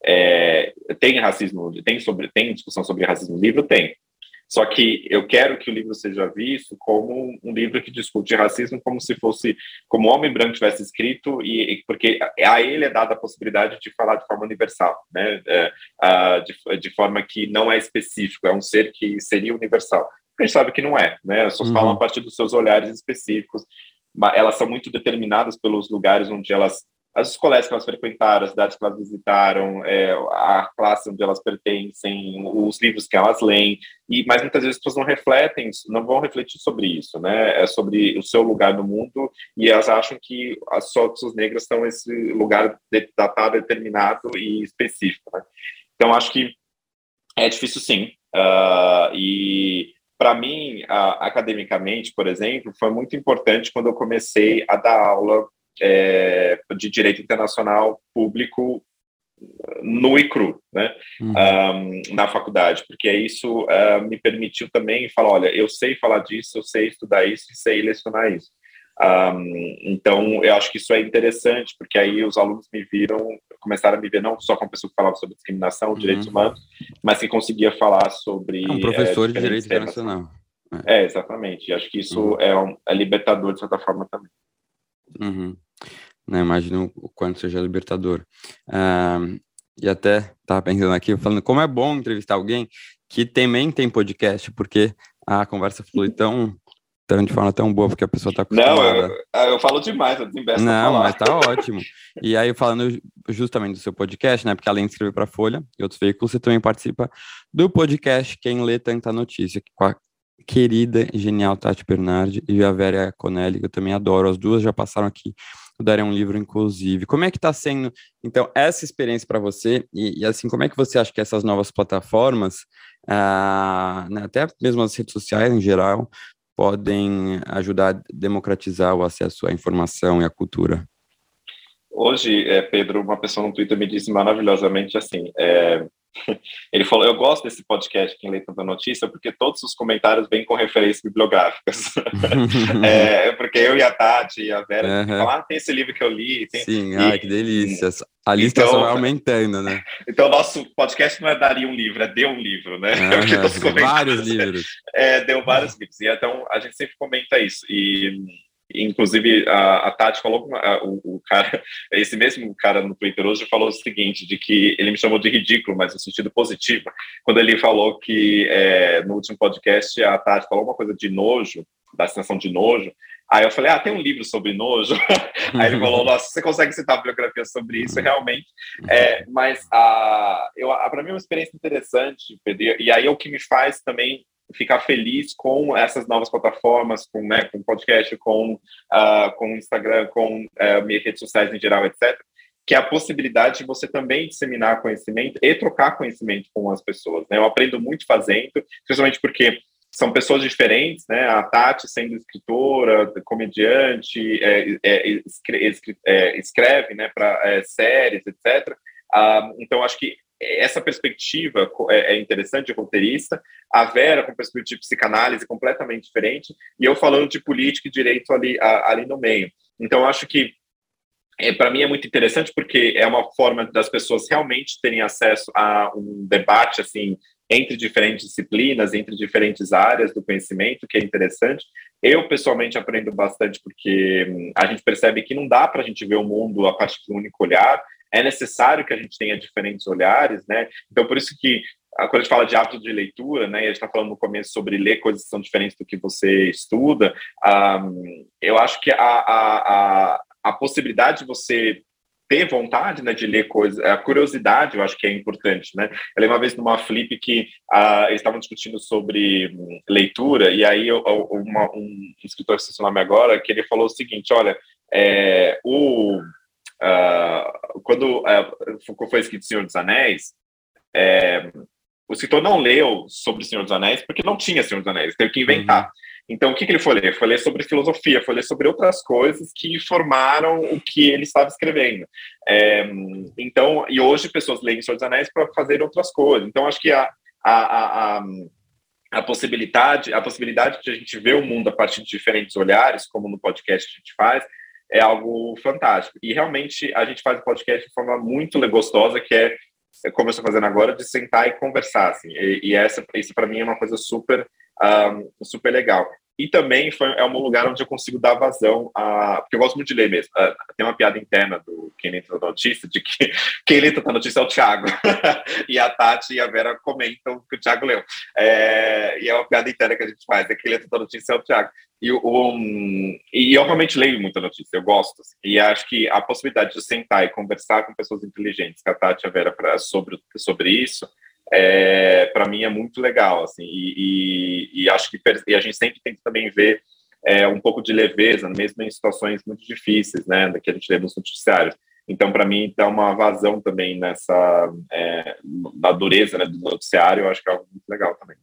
É, tem racismo, tem, sobre, tem discussão sobre racismo no livro? Tem. Só que eu quero que o livro seja visto como um livro que discute racismo como se fosse, como homem branco tivesse escrito, e, porque a ele é dada a possibilidade de falar de forma universal, né? É, de, de, forma que não é específico, é um ser que seria universal. A gente sabe que não é, né? As pessoas uhum. falam a partir dos seus olhares específicos, elas são muito determinadas pelos lugares onde elas os colégios que elas frequentaram, as cidades que elas visitaram, é, a classe onde elas pertencem, os livros que elas leem, e mas muitas vezes as pessoas não refletem, não vão refletir sobre isso, né? É sobre o seu lugar no mundo e elas acham que as só pessoas negras estão nesse lugar datado, determinado e específico. Né? Então acho que é difícil sim. Uh, e para mim, uh, academicamente, por exemplo, foi muito importante quando eu comecei a dar aula é, de direito internacional público no e cru, né, uhum. um, na faculdade, porque isso uh, me permitiu também falar, olha, eu sei falar disso, eu sei estudar isso e sei lecionar isso. Um, então, eu acho que isso é interessante, porque aí os alunos me viram, começaram a me ver não só como pessoa que falava sobre discriminação, uhum. direitos humanos, mas que conseguia falar sobre... É um professor é, de direito internacional. É. é, exatamente. Acho que isso uhum. é, um, é libertador, de certa forma, também. Uhum. Né, imagino o quanto seja libertador. Uh, e até estava pensando aqui, falando como é bom entrevistar alguém que também tem podcast, porque a conversa flui [laughs] tão, tão de forma tão boa, porque a pessoa está acostumada. Não, eu, eu, falo demais, eu desembesto Não, mas tá ótimo. E aí, falando justamente do seu podcast, né, porque além de escrever para Folha e outros veículos, você também participa do podcast Quem Lê Tanta Notícia, com a querida e genial Tati Bernardi e a Vera Conelli, que eu também adoro. As duas já passaram aqui darei um livro, inclusive. Como é que está sendo, então, essa experiência para você? E, e, assim, como é que você acha que essas novas plataformas, ah, né, até mesmo as redes sociais em geral, podem ajudar a democratizar o acesso à informação e à cultura? Hoje, é, Pedro, uma pessoa no Twitter me disse maravilhosamente assim: é, [laughs] Ele falou: Eu gosto desse podcast, Quem Lê Tanta Notícia, porque todos os comentários vêm com referências bibliográficas. [laughs] é, porque eu e a Tati e a Vera uhum. falam: ah, tem esse livro que eu li. Tem... Sim, e, ah, que delícia. A lista então, só vai aumentando, né? [laughs] Então, nosso podcast não é daria um livro, é deu um livro, né? Uhum, vários livros. É, deu vários livros. E então a gente sempre comenta isso. E Inclusive, a, a Tati falou, a, o, o, cara, [laughs] esse mesmo cara no Twitter hoje falou o seguinte, de que ele me chamou de ridículo, mas no sentido positivo, quando ele falou que é, no último podcast a Tati falou uma coisa de nojo, da sensação de nojo, aí eu falei, ah, tem um livro sobre nojo, [laughs] aí ele falou, nossa, você consegue citar a bibliografia sobre isso, realmente, é, mas para mim é uma experiência interessante, e aí é o que me faz também ficar feliz com essas novas plataformas, com, né, com podcast, com, uh, com Instagram, com uh, minhas redes sociais em geral, etc., que é a possibilidade de você também disseminar conhecimento e trocar conhecimento com as pessoas. Né? Eu aprendo muito fazendo, principalmente porque são pessoas diferentes, né? A Tati sendo escritora, comediante, é, é, escreve, é, escreve né, para é, séries, etc. Ah, então, acho que essa perspectiva é, é interessante de roteirista, a Vera com perspectiva de psicanálise completamente diferente, e eu falando de política e direito ali, ali no meio. Então, acho que é, para mim é muito interessante porque é uma forma das pessoas realmente terem acesso a um debate assim entre diferentes disciplinas, entre diferentes áreas do conhecimento, que é interessante. Eu, pessoalmente, aprendo bastante porque hum, a gente percebe que não dá para a gente ver o mundo a partir de um único olhar, é necessário que a gente tenha diferentes olhares, né? Então, por isso que quando a gente fala de hábito de leitura, né, e a gente está falando no começo sobre ler coisas que são diferentes do que você estuda, um, eu acho que a, a, a, a, possibilidade de você ter vontade né, de ler coisas, a curiosidade eu acho que é importante, né? Eu lembro uma vez numa flip que uh, eles estavam discutindo sobre um, leitura, e aí eu, uma, um escritor, que se nome agora, que ele falou o seguinte, olha, é, o Uh, quando uh, foi escrito Senhor dos Anéis, é, o escritor não leu sobre Senhor dos Anéis porque não tinha Senhor dos Anéis, teve que inventar. Uhum. Então, o que, que, ele foi ler? Foi ler sobre filosofia, foi ler sobre outras coisas que formaram o que ele estava escrevendo. É, então, e hoje pessoas leem Senhor dos Anéis para fazer outras coisas. Então, acho que a, a, a, a, possibilidade, a possibilidade de a gente ver o mundo a partir de diferentes olhares, como no podcast a gente faz, é algo fantástico. E realmente a gente faz o podcast de forma muito gostosa, que é, como eu estou fazendo agora, de sentar e conversar. Assim. E, e essa, isso para mim é uma coisa super, um, super legal. E também foi, é um lugar onde eu consigo dar vazão a. Porque eu gosto muito de ler mesmo. Uh, tem uma piada interna do Quem Lê Tanta Notícia, de que [laughs] quem lê Tanta Notícia é o Thiago. [laughs] e a Tati e a Vera comentam que o Thiago leu. É, e é uma piada interna que a gente faz, é quem lê Tanta Notícia é o Thiago. E, um, e eu realmente leio muita notícia, eu gosto. Assim, e acho que a possibilidade de sentar e conversar com pessoas inteligentes, que a Tati e a Vera, pra, sobre, sobre isso, é, para mim é muito legal, assim, e, e, e acho que e a gente sempre tem que também ver é, um pouco de leveza, mesmo em situações muito difíceis, né, que a gente lê nos noticiários. Então, para mim, dá uma vazão também nessa, é, na dureza né, do noticiário, eu acho que é algo muito legal também.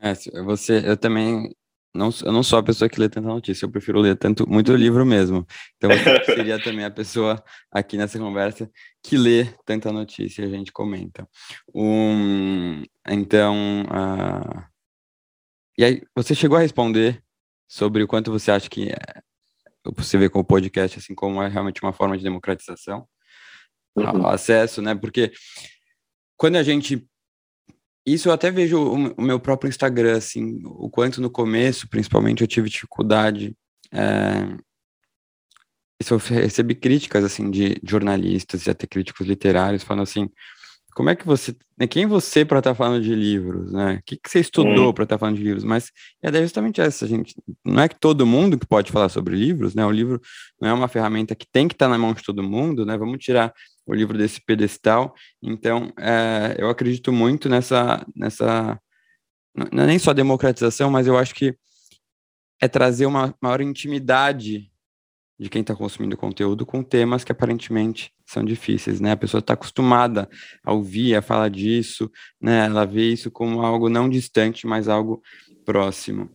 É, você, eu também não, eu não sou a pessoa que lê tanta notícia, eu prefiro ler tanto, muito livro mesmo. Então, você [laughs] seria também a pessoa aqui nessa conversa que lê tanta notícia, a gente comenta. Um, então, uh, e aí, você chegou a responder sobre o quanto você acha que é, você vê com o podcast, assim, como é realmente uma forma de democratização, uhum. acesso, né? Porque quando a gente isso eu até vejo o, meu próprio Instagram, assim, o quanto no começo, principalmente, eu tive dificuldade. É, isso eu recebi críticas, assim, de jornalistas e até críticos literários, falando assim, como é que você, né, quem é você para estar tá falando de livros, né? O que, que você estudou hum. para estar tá falando de livros? Mas é justamente essa, gente. Não é que todo mundo que pode falar sobre livros, né? O livro não é uma ferramenta que tem que estar tá na mão de todo mundo, né? Vamos tirar o livro desse pedestal. Então, é, eu acredito muito nessa, nessa, não é nem só democratização, mas eu acho que é trazer uma maior intimidade de quem está consumindo conteúdo com temas que aparentemente são difíceis, né? A pessoa está acostumada a ouvir, a falar disso, né? Ela vê isso como algo não distante, mas algo próximo.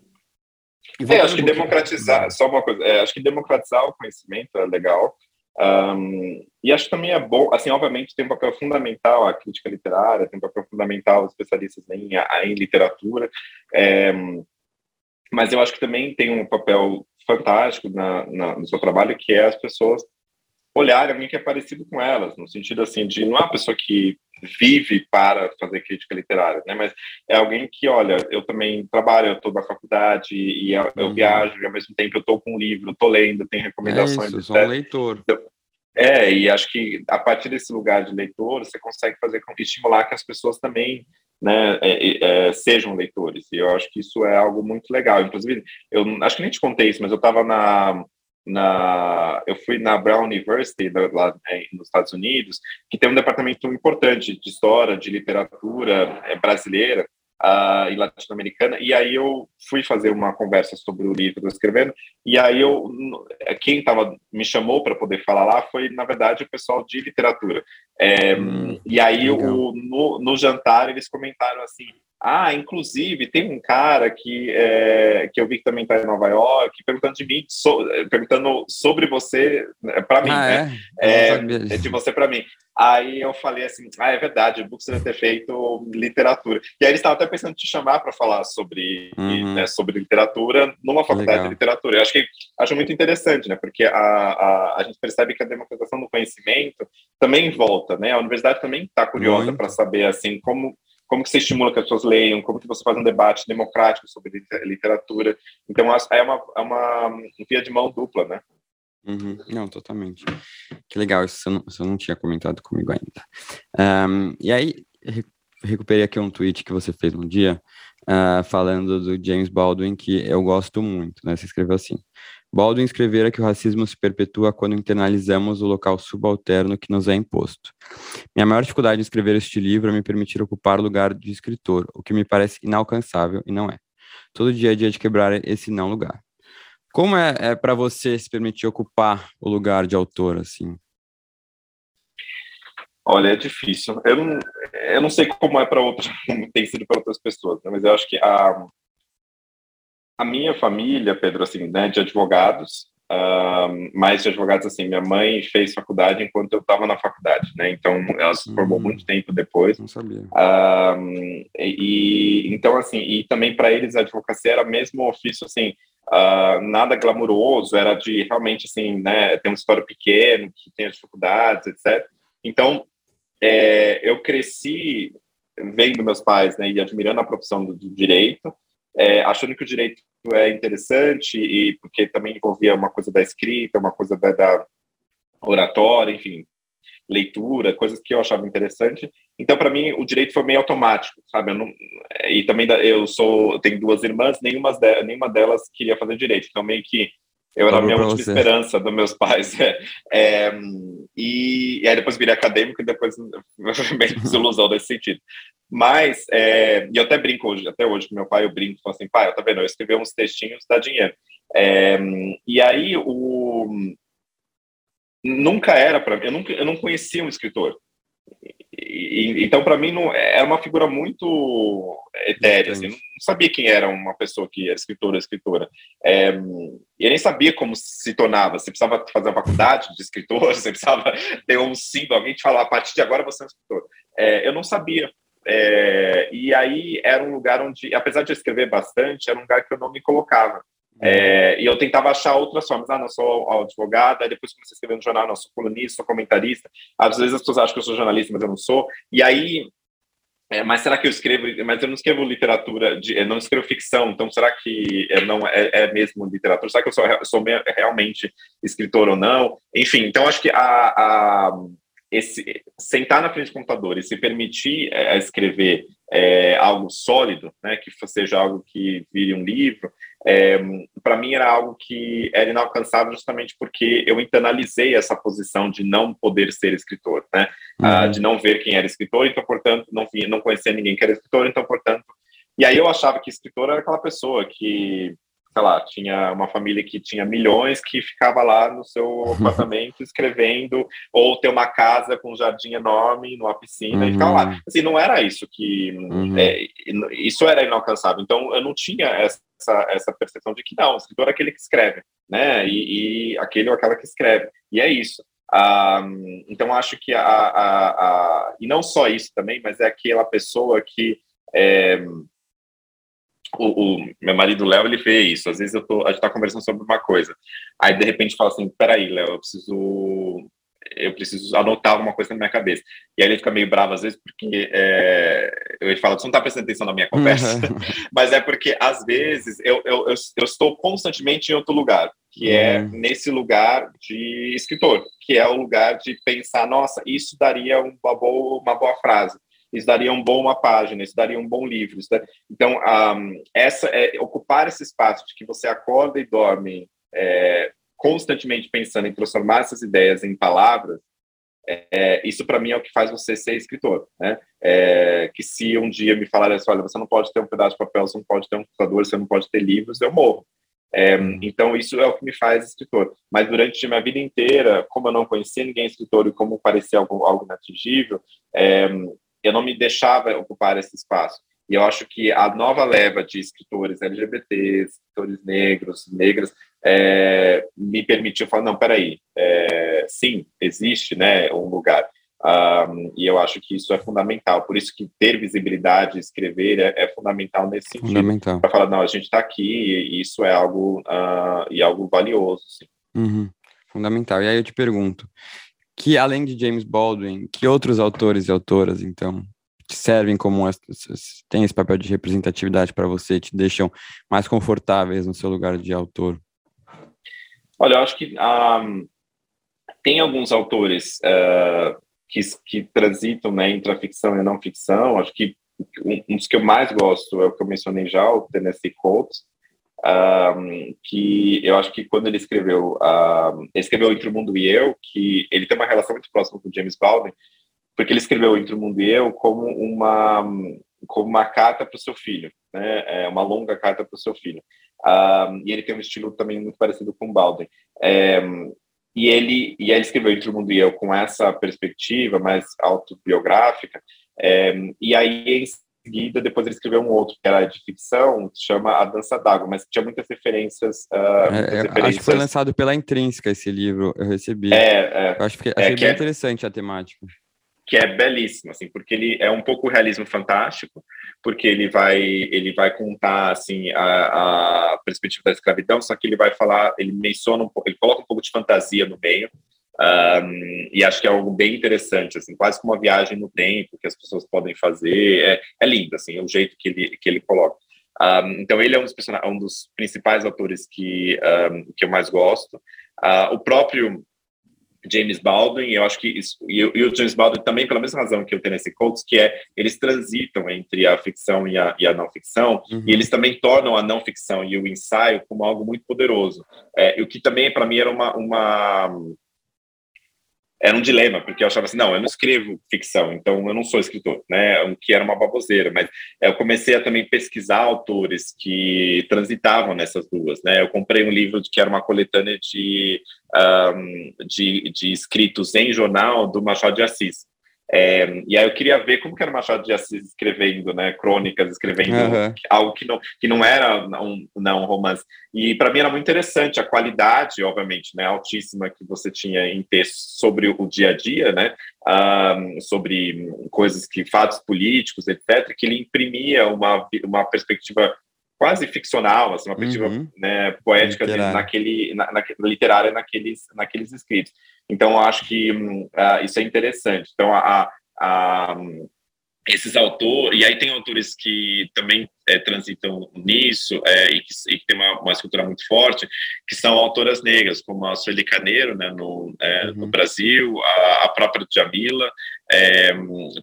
É, acho que democratizar, só uma coisa, é, acho que democratizar o conhecimento é legal, Um, e acho que também é bom, assim, obviamente tem um papel fundamental a crítica literária, tem um papel fundamental os especialistas em, em literatura, é, mas eu acho que também tem um papel fantástico na, na, no seu trabalho, que é as pessoas olharem alguém que é parecido com elas, no sentido assim de não é uma pessoa que vive para fazer crítica literária, né? Mas é alguém que, olha, eu também trabalho, eu estou na faculdade e eu, uhum. viajo e ao mesmo tempo eu estou com um livro, estou lendo, tem recomendações. É isso, sou um leitor. Então, é, e acho que a partir desse lugar de leitor, você consegue fazer estimular que as pessoas também né, é, é, sejam leitores. E eu acho que isso é algo muito legal. Inclusive, eu acho que nem te contei isso, mas eu estava na, na, eu fui na Brown University lá né, nos Estados Unidos, que tem um departamento importante de história, de literatura é, brasileira uh, e latino-americana. E aí eu fui fazer uma conversa sobre o livro que eu escrevendo. E aí eu, quem tava, me chamou para poder falar lá foi, na verdade, o pessoal de literatura. É, hum, e aí o, no, no jantar eles comentaram assim: ah, inclusive, tem um cara que, é, que eu vi que também está em Nova York, perguntando de mim, so, perguntando sobre você né, para mim, ah, né? É? É, de você para mim. Aí eu falei assim, ah, é verdade, o Books deve ter feito literatura. E aí eles estavam até pensando em te chamar para falar sobre, uhum. né, sobre literatura numa faculdade Legal. de literatura. Eu acho que acho muito interessante, né? Porque a, a, a gente percebe que a democratização do conhecimento também volta, né? A universidade também está curiosa para saber assim como como que você estimula que as pessoas leiam, como que você faz um debate democrático sobre literatura. Então, é uma, é uma via de mão dupla, né? Uhum. Não, totalmente. Que legal, isso você não, não tinha comentado comigo ainda. Um, e aí, recuperei aqui um tweet que você fez um dia, uh, falando do James Baldwin, que eu gosto muito, né? Você escreveu assim, Baldwin escrevera que o racismo se perpetua quando internalizamos o local subalterno que nos é imposto. Minha maior dificuldade em escrever este livro é me permitir ocupar o lugar de escritor, o que me parece inalcançável e não é. Todo dia é dia de quebrar esse não lugar. Como é, é para você se permitir ocupar o lugar de autor, assim? Olha, é difícil. Eu não, eu não sei como é para outros, como [laughs] tem sido para outras pessoas, né? mas eu acho que a, a minha família, Pedro, assim, né, de advogados, uh, mais de advogados, assim, minha mãe fez faculdade enquanto eu estava na faculdade, né, então ela se formou hum, muito tempo depois. Não sabia. Uh, e, então, assim, e também para eles a advocacia era mesmo ofício, assim, uh, nada glamuroso, era de realmente, assim, né, ter um história pequeno, que tem dificuldades, etc. Então, é, eu cresci vendo meus pais, né, e admirando a profissão do, do direito, é, achando que o direito é interessante e porque também envolvia uma coisa da escrita, uma coisa da, da oratória, enfim, leitura, coisas que eu achava interessante. Então, para mim, o direito foi meio automático, sabe? Não, e também eu sou, tenho duas irmãs, nenhuma, de, nenhuma delas queria fazer direito. Então, meio que eu era a minha última você. esperança dos meus pais. [laughs] É, e, e, aí depois virei acadêmico e depois [laughs] meio desilusão nesse sentido. Mas, é, e eu até brinco hoje, até hoje com meu pai, eu brinco, falo assim, pai, tá vendo, eu escrevi uns textinhos, dá dinheiro. É, e aí, o, nunca era para mim, eu, nunca, eu não conhecia um escritor. E, então, para mim, não, era uma figura muito etérea. Assim, não sabia quem era uma pessoa que era escritora escritora. É, e eu nem sabia como se tornava. Você precisava fazer uma faculdade de escritor, [laughs] você precisava ter um símbolo, alguém te falar, a partir de agora você é um escritor. É, eu não sabia. É, e aí era um lugar onde, apesar de eu escrever bastante, era um lugar que eu não me colocava. É, e eu tentava achar outras formas. Ah, não sou advogada, depois comecei a escrever no jornal, não sou colunista, sou comentarista. Às vezes as pessoas acham que eu sou jornalista, mas eu não sou. E aí, é, mas será que eu escrevo? Mas eu não escrevo literatura, de, não escrevo ficção, então será que é, não é, é mesmo literatura? Será que eu sou, sou realmente escritor ou não? Enfim, então acho que a, a esse sentar na frente do computador e se permitir é, escrever é, algo sólido, né, que seja algo que vire um livro, é, para mim era algo que era inalcançável justamente porque eu internalizei essa posição de não poder ser escritor, né, ah, uhum. de não ver quem era escritor, então portanto não via, não conhecia ninguém que era escritor, então portanto, e aí eu achava que escritor era aquela pessoa que sei lá, tinha uma família que tinha milhões que ficava lá no seu [laughs] apartamento escrevendo, ou ter uma casa com um jardim enorme, numa piscina, uhum. e ficava lá. Assim, não era isso que. Uhum. É, isso era inalcançável. Então, eu não tinha essa, essa percepção de que não, o escritor é aquele que escreve, né? E, e aquele ou aquela que escreve. E é isso. Um, então, acho que a, a, a, E não só isso também, mas é aquela pessoa que. É, o, o, meu marido Léo, ele vê isso. Às vezes eu tô, a gente tá conversando sobre uma coisa. Aí, de repente, fala assim: peraí, Léo, eu preciso eu preciso anotar alguma coisa na minha cabeça. E aí ele fica meio bravo às vezes, porque é, ele fala, você não está prestando atenção na minha conversa, uhum. [laughs] mas é porque às vezes eu, eu, eu, eu, estou constantemente em outro lugar, que é uhum. nesse lugar de escritor, que é o lugar de pensar, nossa, isso daria uma boa, uma boa frase. Isso daria um bom uma página, isso daria um bom livro. Daria... Então, um, essa é ocupar esse espaço de que você acorda e dorme é, constantemente pensando em transformar essas ideias em palavras, é, isso para mim é o que faz você ser escritor, né? É, que se um dia me falarem assim, olha, você não pode ter um pedaço de papel, você não pode ter um computador, você não pode ter livros, eu morro. É, então isso é o que me faz escritor. Mas durante a minha vida inteira, como eu não conhecia ninguém escritor e como parecia algo, algo inatingível, é, eu não me deixava ocupar esse espaço. E eu acho que a nova leva de escritores LGBTs, escritores negros, negras, é, me permitiu falar, não, peraí, é, sim, existe né, um lugar. Um, e eu acho que isso é fundamental. Por isso que ter visibilidade, escrever é, é fundamental nesse sentido. Fundamental. Para falar, não, a gente está aqui e isso é algo, uh, e algo valioso. Sim. Uhum. Fundamental. E aí eu te pergunto, que além de James Baldwin, que outros autores e autoras, então, te servem como tem esse papel de representatividade para você, te deixam mais confortáveis no seu lugar de autor? Olha, eu acho que um, ah, tem alguns autores uh, que, que transitam né, entre a ficção e a não ficção. Acho que um, um dos que eu mais gosto é o que eu mencionei já, o Tennessee Coates, um, que eu acho que quando ele escreveu, uh, ele escreveu Entre o Mundo e Eu, que ele tem uma relação muito próxima com James Baldwin, porque ele escreveu Entre o Mundo e Eu como uma como uma carta para o seu filho, né? É uma longa carta para o seu filho. Um, e ele tem um estilo também muito parecido com Baldwin. É, e ele e ele escreveu Entre o Mundo e Eu com essa perspectiva mais autobiográfica. É, e aí seguida depois ele escreveu um outro que era de ficção, que chama A Dança d'Água, mas tinha muitas referências. Uh, muitas é, referências. Acho que foi lançado pela Intrínseca esse livro, eu recebi. É, eu acho que achei bem interessante a temática que é belíssimo, assim, porque ele é um pouco realismo fantástico, porque ele vai ele vai contar assim a, a perspectiva da escravidão, só que ele vai falar, ele menciona um pouco, ele coloca um pouco de fantasia no meio. Um, e acho que é algo bem interessante, assim, quase como uma viagem no tempo que as pessoas podem fazer. É, é lindo, assim, o jeito que ele, que ele coloca. Um, então, ele é um dos, um dos principais autores que, que eu mais gosto. Uh, o próprio James Baldwin, eu acho que isso, e, e, o James Baldwin também, pela mesma razão que o Tennessee Coates, que é, eles transitam entre a ficção e a, e a não ficção, uhum. e eles também tornam a não ficção e o ensaio como algo muito poderoso. É, o que também, para mim, era uma, uma era um dilema, porque eu achava assim, não, eu não escrevo ficção, então eu não sou escritor, né, o que era uma baboseira, mas eu comecei a também pesquisar autores que transitavam nessas duas, né, eu comprei um livro que era uma coletânea de, um, de, de escritos em jornal do Machado de Assis, é, e aí eu queria ver como que era Machado de Assis escrevendo, né, crônicas, escrevendo uhum. algo que não, que não era um, não, um romance. E para mim era muito interessante a qualidade, obviamente, né, altíssima que você tinha em textos sobre o dia a dia, né, um, sobre coisas que, fatos políticos, etc., que ele imprimia uma, uma perspectiva quase ficcional, assim, uma perspectiva uhum. né, poética naquele, na, na, literária naqueles, naqueles escritos. Então, acho que uh, isso é interessante. Então, a, a, esses autores, e aí tem autores que também é, transitam nisso é, e, que, e, que, tem uma, uma, escultura muito forte, que são autoras negras, como a Sueli Caneiro, né, no, é, uhum. no Brasil, a, a, própria Jamila, é,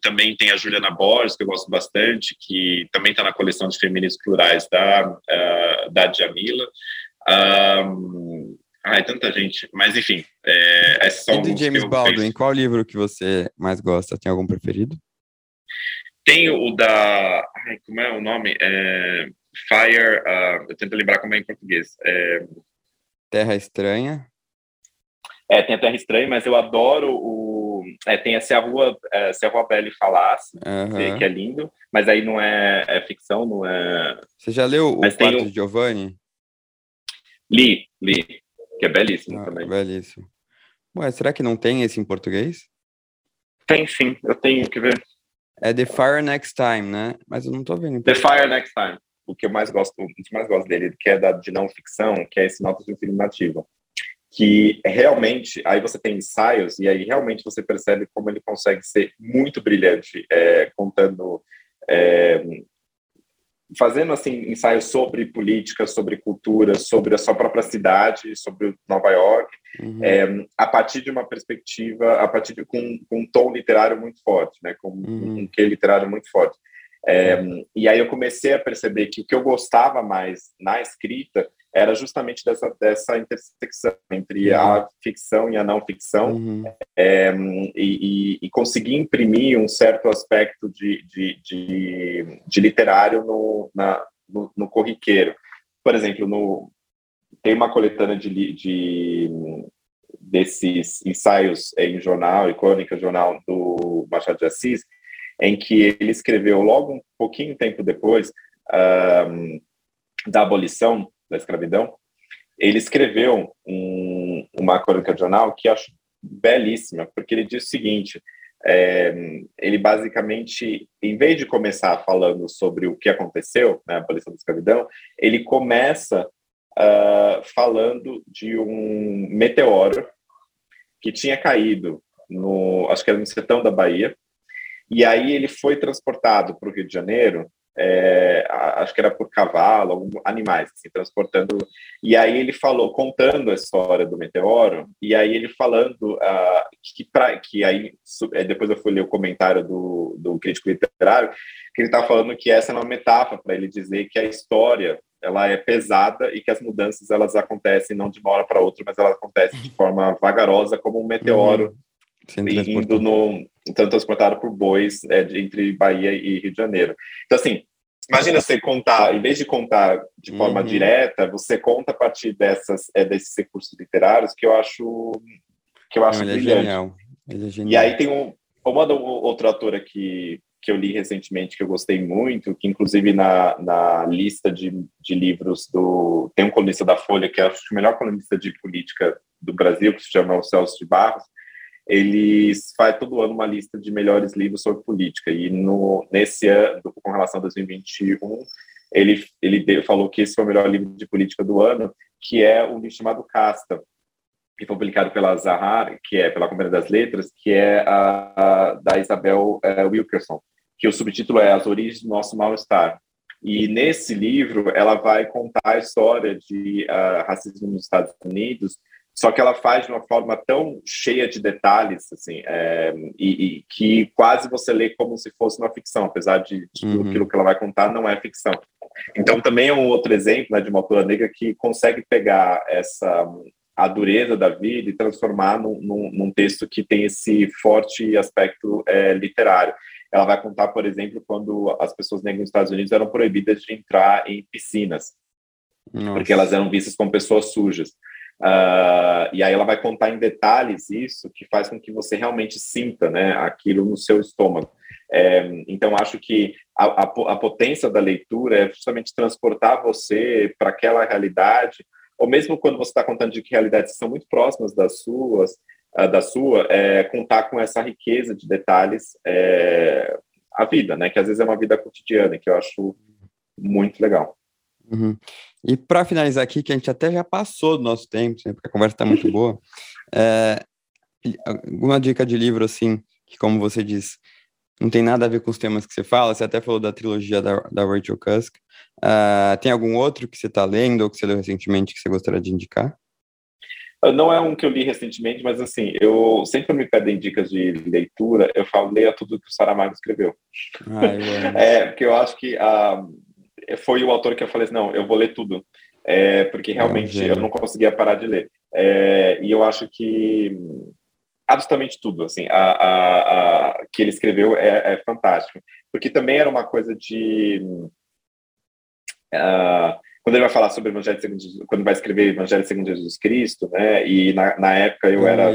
também tem a Juliana Borges, que eu gosto bastante, que também está na coleção de feminismos plurais da, uh, da Jamila. Um, Ai, tanta gente. Mas, enfim, é, esses são e James Baldwin, qual livro que você mais gosta? Tem algum preferido? Tem o da... Ai, como é o nome? É, Fire... Uh, eu tento lembrar como é em português. É... Terra Estranha. É, tem a Terra Estranha, mas eu adoro o... É, tem a Se a Rua, é, Se a Rua Belle Falasse, uhum. que é lindo, mas aí não é, é ficção, não é... Você já leu mas o Quarto o... de Giovanni? Li, li que é belíssimo ah, também. Belíssimo. Ué, será que não tem esse em português? Tem sim, eu tenho que ver. É The Fire Next Time, né? Mas eu não tô vendo. The Fire Next Time. O que eu mais gosto, o que mais gosto dele, que é da, de não ficção, que é esse Notas de Afirmativa. Que realmente, aí você tem ensaios, e aí realmente você percebe como ele consegue ser muito brilhante, é, contando é, fazendo assim ensaios sobre política, sobre cultura, sobre a sua própria cidade, sobre Nova York, uhum. é, a partir de uma perspectiva, a partir de com, com um tom literário muito forte, né, com uhum. um que literário muito forte. É, e aí eu comecei a perceber que o que eu gostava mais na escrita era justamente dessa, dessa intersecção entre uhum. a ficção e a não ficção, uhum. é, e, e, conseguir imprimir um certo aspecto de, de, de, de literário no, na, no, no, corriqueiro. Por exemplo, no, tem uma coletânea de, de desses ensaios em jornal e crônica jornal do Machado de Assis, em que ele escreveu logo um pouquinho tempo depois um, da abolição da escravidão, ele escreveu um, uma crônica de jornal que acho belíssima, porque ele diz o seguinte: é, ele basicamente, em vez de começar falando sobre o que aconteceu na né, abolição da escravidão, ele começa uh, falando de um meteoro que tinha caído no, acho que era no sertão da Bahia, e aí ele foi transportado para o Rio de Janeiro é, acho que era por cavalo, animais, assim, transportando. E aí ele falou, contando a história do meteoro, e aí ele falando uh, que, pra, que aí, é, depois eu fui ler o comentário do, do crítico literário, que ele está falando que essa é uma metáfora para ele dizer que a história ela é pesada e que as mudanças elas acontecem não de uma hora para outra, mas elas acontecem de forma vagarosa, como um meteoro uhum indo no então transportado por bois é, entre Bahia e Rio de Janeiro. Então assim, imagina você contar, em vez de contar de forma uhum. direta, você conta a partir dessas é, desses recursos literários que eu acho que eu acho Não, ele brilhante. É genial. É genial. E aí tem um uma outra autora que que eu li recentemente que eu gostei muito, que inclusive na, na lista de, de livros do tem um colunista da Folha que acho o melhor colunista de política do Brasil que se chama o Celso de Barros eles faz todo ano uma lista de melhores livros sobre política. E no nesse ano com relação a 2021 ele ele falou que esse foi o melhor livro de política do ano que é um livro chamado Casta que foi publicado pela Zahar que é pela Companhia das Letras que é a, a da Isabel uh, Wilkerson que o subtítulo é As Origens do Nosso Mal-Estar. E nesse livro ela vai contar a história de uh, racismo nos Estados Unidos só que ela faz de uma forma tão cheia de detalhes, assim, é, e, e, que quase você lê como se fosse uma ficção, apesar de, de uhum. aquilo que ela vai contar não é ficção. Então, também é um outro exemplo né, de uma autora negra que consegue pegar essa a dureza da vida e transformar num, num, num texto que tem esse forte aspecto é, literário. Ela vai contar, por exemplo, quando as pessoas negras nos Estados Unidos eram proibidas de entrar em piscinas, Nossa. porque elas eram vistas como pessoas sujas. Uh, e aí ela vai contar em detalhes isso, que faz com que você realmente sinta né, aquilo no seu estômago. É, então, acho que a, a, a, potência da leitura é justamente transportar você para aquela realidade, ou mesmo quando você está contando de que realidades são muito próximas das suas, uh, da sua, é, contar com essa riqueza de detalhes é, a vida, né? Que às vezes é uma vida cotidiana, que eu acho muito legal. Uhum. E para finalizar aqui, que a gente até já passou do nosso tempo, né, porque a conversa está muito [laughs] boa, é, alguma dica de livro, assim, que como você diz, não tem nada a ver com os temas que você fala, você até falou da trilogia da, da Rachel Cusk, uh, tem algum outro que você está lendo ou que você leu recentemente que você gostaria de indicar? Não é um que eu li recentemente, mas assim, eu sempre me pedem dicas de leitura, eu falo, leia tudo que o Saramago escreveu. Ah, [laughs] é, porque eu acho que a, uh, foi o autor que eu falei assim, não, eu vou ler tudo, é, porque realmente eu não conseguia parar de ler. É, e eu acho que absolutamente tudo, assim, a, a, a que ele escreveu é, é, fantástico, porque também era uma coisa de uh, quando ele vai falar sobre o Evangelho segundo Jesus, quando vai escrever Evangelho segundo Jesus Cristo, né? E na, na época eu, era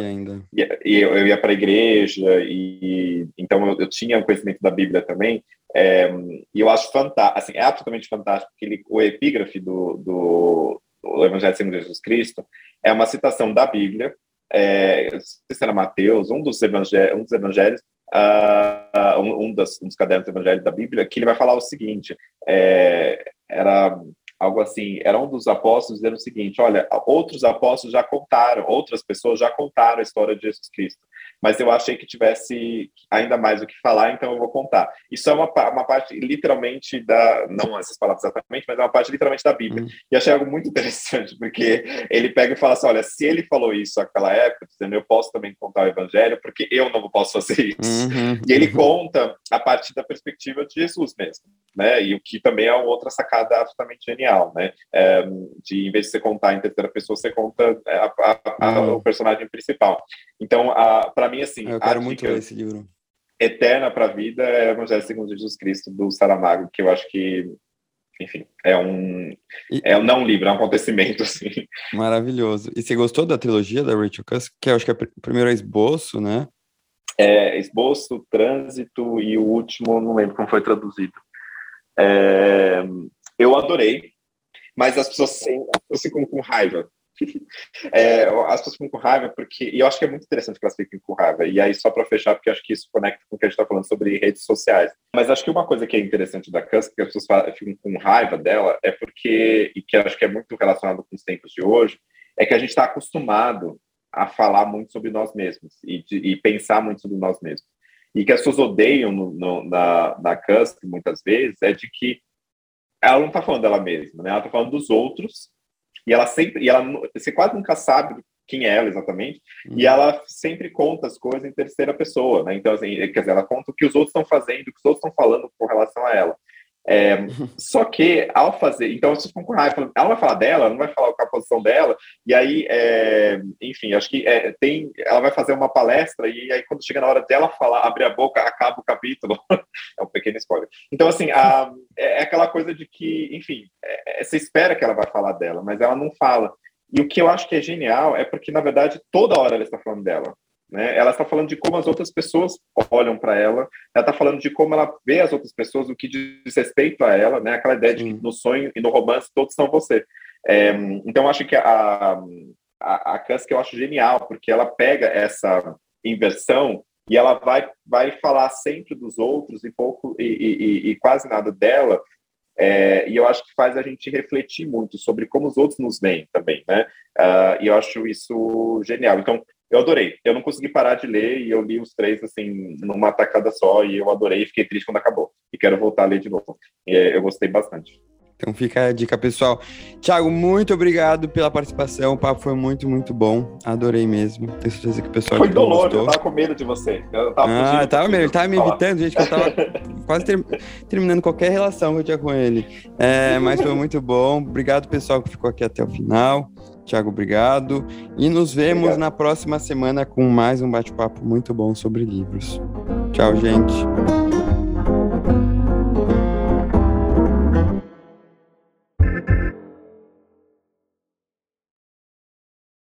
e eu, eu ia para a igreja e então eu, eu, tinha o conhecimento da Bíblia também. É, e eu acho fantástico, assim, é absolutamente fantástico que ele, o epígrafe do, do, do Evangelho segundo Jesus Cristo é uma citação da Bíblia é, não sei se era Mateus, um dos evangelhos, um dos evangelhos uh, um, um, das, um, dos cadernos do da Bíblia, que ele vai falar o seguinte: é, era algo assim, era um dos apóstolos dizendo o seguinte: olha, outros apóstolos já contaram, outras pessoas já contaram a história de Jesus Cristo mas eu achei que tivesse ainda mais o que falar, então eu vou contar. Isso é uma, uma parte literalmente da, não essas palavras exatamente, mas é uma parte literalmente da Bíblia. Uhum. E achei algo muito interessante, porque ele pega e fala assim: olha, se ele falou isso naquela época, eu posso também contar o evangelho, porque eu não posso fazer isso. Uhum. E ele conta a partir da perspectiva de Jesus mesmo, né? E o que também é outra sacada absolutamente genial, né? É, de em vez de você contar em terceira pessoa, você conta a, a, a, uhum. o personagem principal. Então, para mim, assim. Eu quero muito ler esse livro. Eterna para a vida é o Evangelho segundo Jesus Cristo, do Saramago, que eu acho que, enfim, é um. E... É não um livro, é um acontecimento, [laughs] assim. Maravilhoso. E você gostou da trilogia da Rachel Cusk? Que eu acho que é o primeiro é esboço, né? É, esboço, trânsito e o último, não lembro como foi traduzido. É, eu adorei, mas as pessoas, sim, as pessoas ficam com raiva [laughs] é, as pessoas ficam com raiva porque. E eu acho que é muito interessante que elas fiquem com raiva. E aí, só para fechar, porque acho que isso conecta com o que a gente está falando sobre redes sociais. Mas acho que uma coisa que é interessante da Cusp, que as pessoas ficam com raiva dela, é porque. E que acho que é muito relacionado com os tempos de hoje, é que a gente está acostumado a falar muito sobre nós mesmos e, de, e, pensar muito sobre nós mesmos. E que as pessoas odeiam no, no, na, na Cusp, muitas vezes, é de que ela não está falando dela mesma, né? Ela está falando dos outros e ela sempre, e ela, você quase nunca sabe quem é ela exatamente, uhum. e ela sempre conta as coisas em terceira pessoa, né? Então, assim, quer dizer, ela conta o que os outros estão fazendo, o que os outros estão falando com relação a ela. É, só que ao fazer, então vocês ficam com raiva, ela vai falar dela, ela não vai falar com a posição dela, e aí, é, enfim, acho que é, tem, ela vai fazer uma palestra, e aí quando chega na hora dela falar, abrir a boca, acaba o capítulo, [laughs] é um pequeno spoiler. Então, assim, a, é, é aquela coisa de que, enfim, é, é, você espera que ela vai falar dela, mas ela não fala. E o que eu acho que é genial é porque, na verdade, toda hora ela está falando dela. Né? Ela está falando de como as outras pessoas olham para ela, ela está falando de como ela vê as outras pessoas, o que diz respeito a ela, né? aquela ideia de que no sonho e no romance todos são você. É, então, acho que a, a, a Kusk eu acho genial, porque ela pega essa inversão e ela vai, vai falar sempre dos outros e pouco e, e, e quase nada dela, é, e eu acho que faz a gente refletir muito sobre como os outros nos veem também, né? Uh, e eu acho isso genial. Então, eu adorei. Eu não consegui parar de ler e eu li os três assim numa tacada só e eu adorei e fiquei triste quando acabou. E quero voltar a ler de novo. E, eu gostei bastante. Então fica a dica, pessoal. Tiago, muito obrigado pela participação. O papo foi muito, muito bom. Adorei mesmo. Tenho certeza que o pessoal. Foi doloroso, eu tava com medo de você. Eu tava ah, tava mesmo. Ele tava me evitando, gente, que eu tava quase ter... terminando qualquer relação que eu tinha com ele. É, mas foi muito bom. Obrigado, pessoal, que ficou aqui até o final. Tiago, obrigado. E nos vemos obrigado. na próxima semana com mais um bate-papo muito bom sobre livros. Tchau, gente.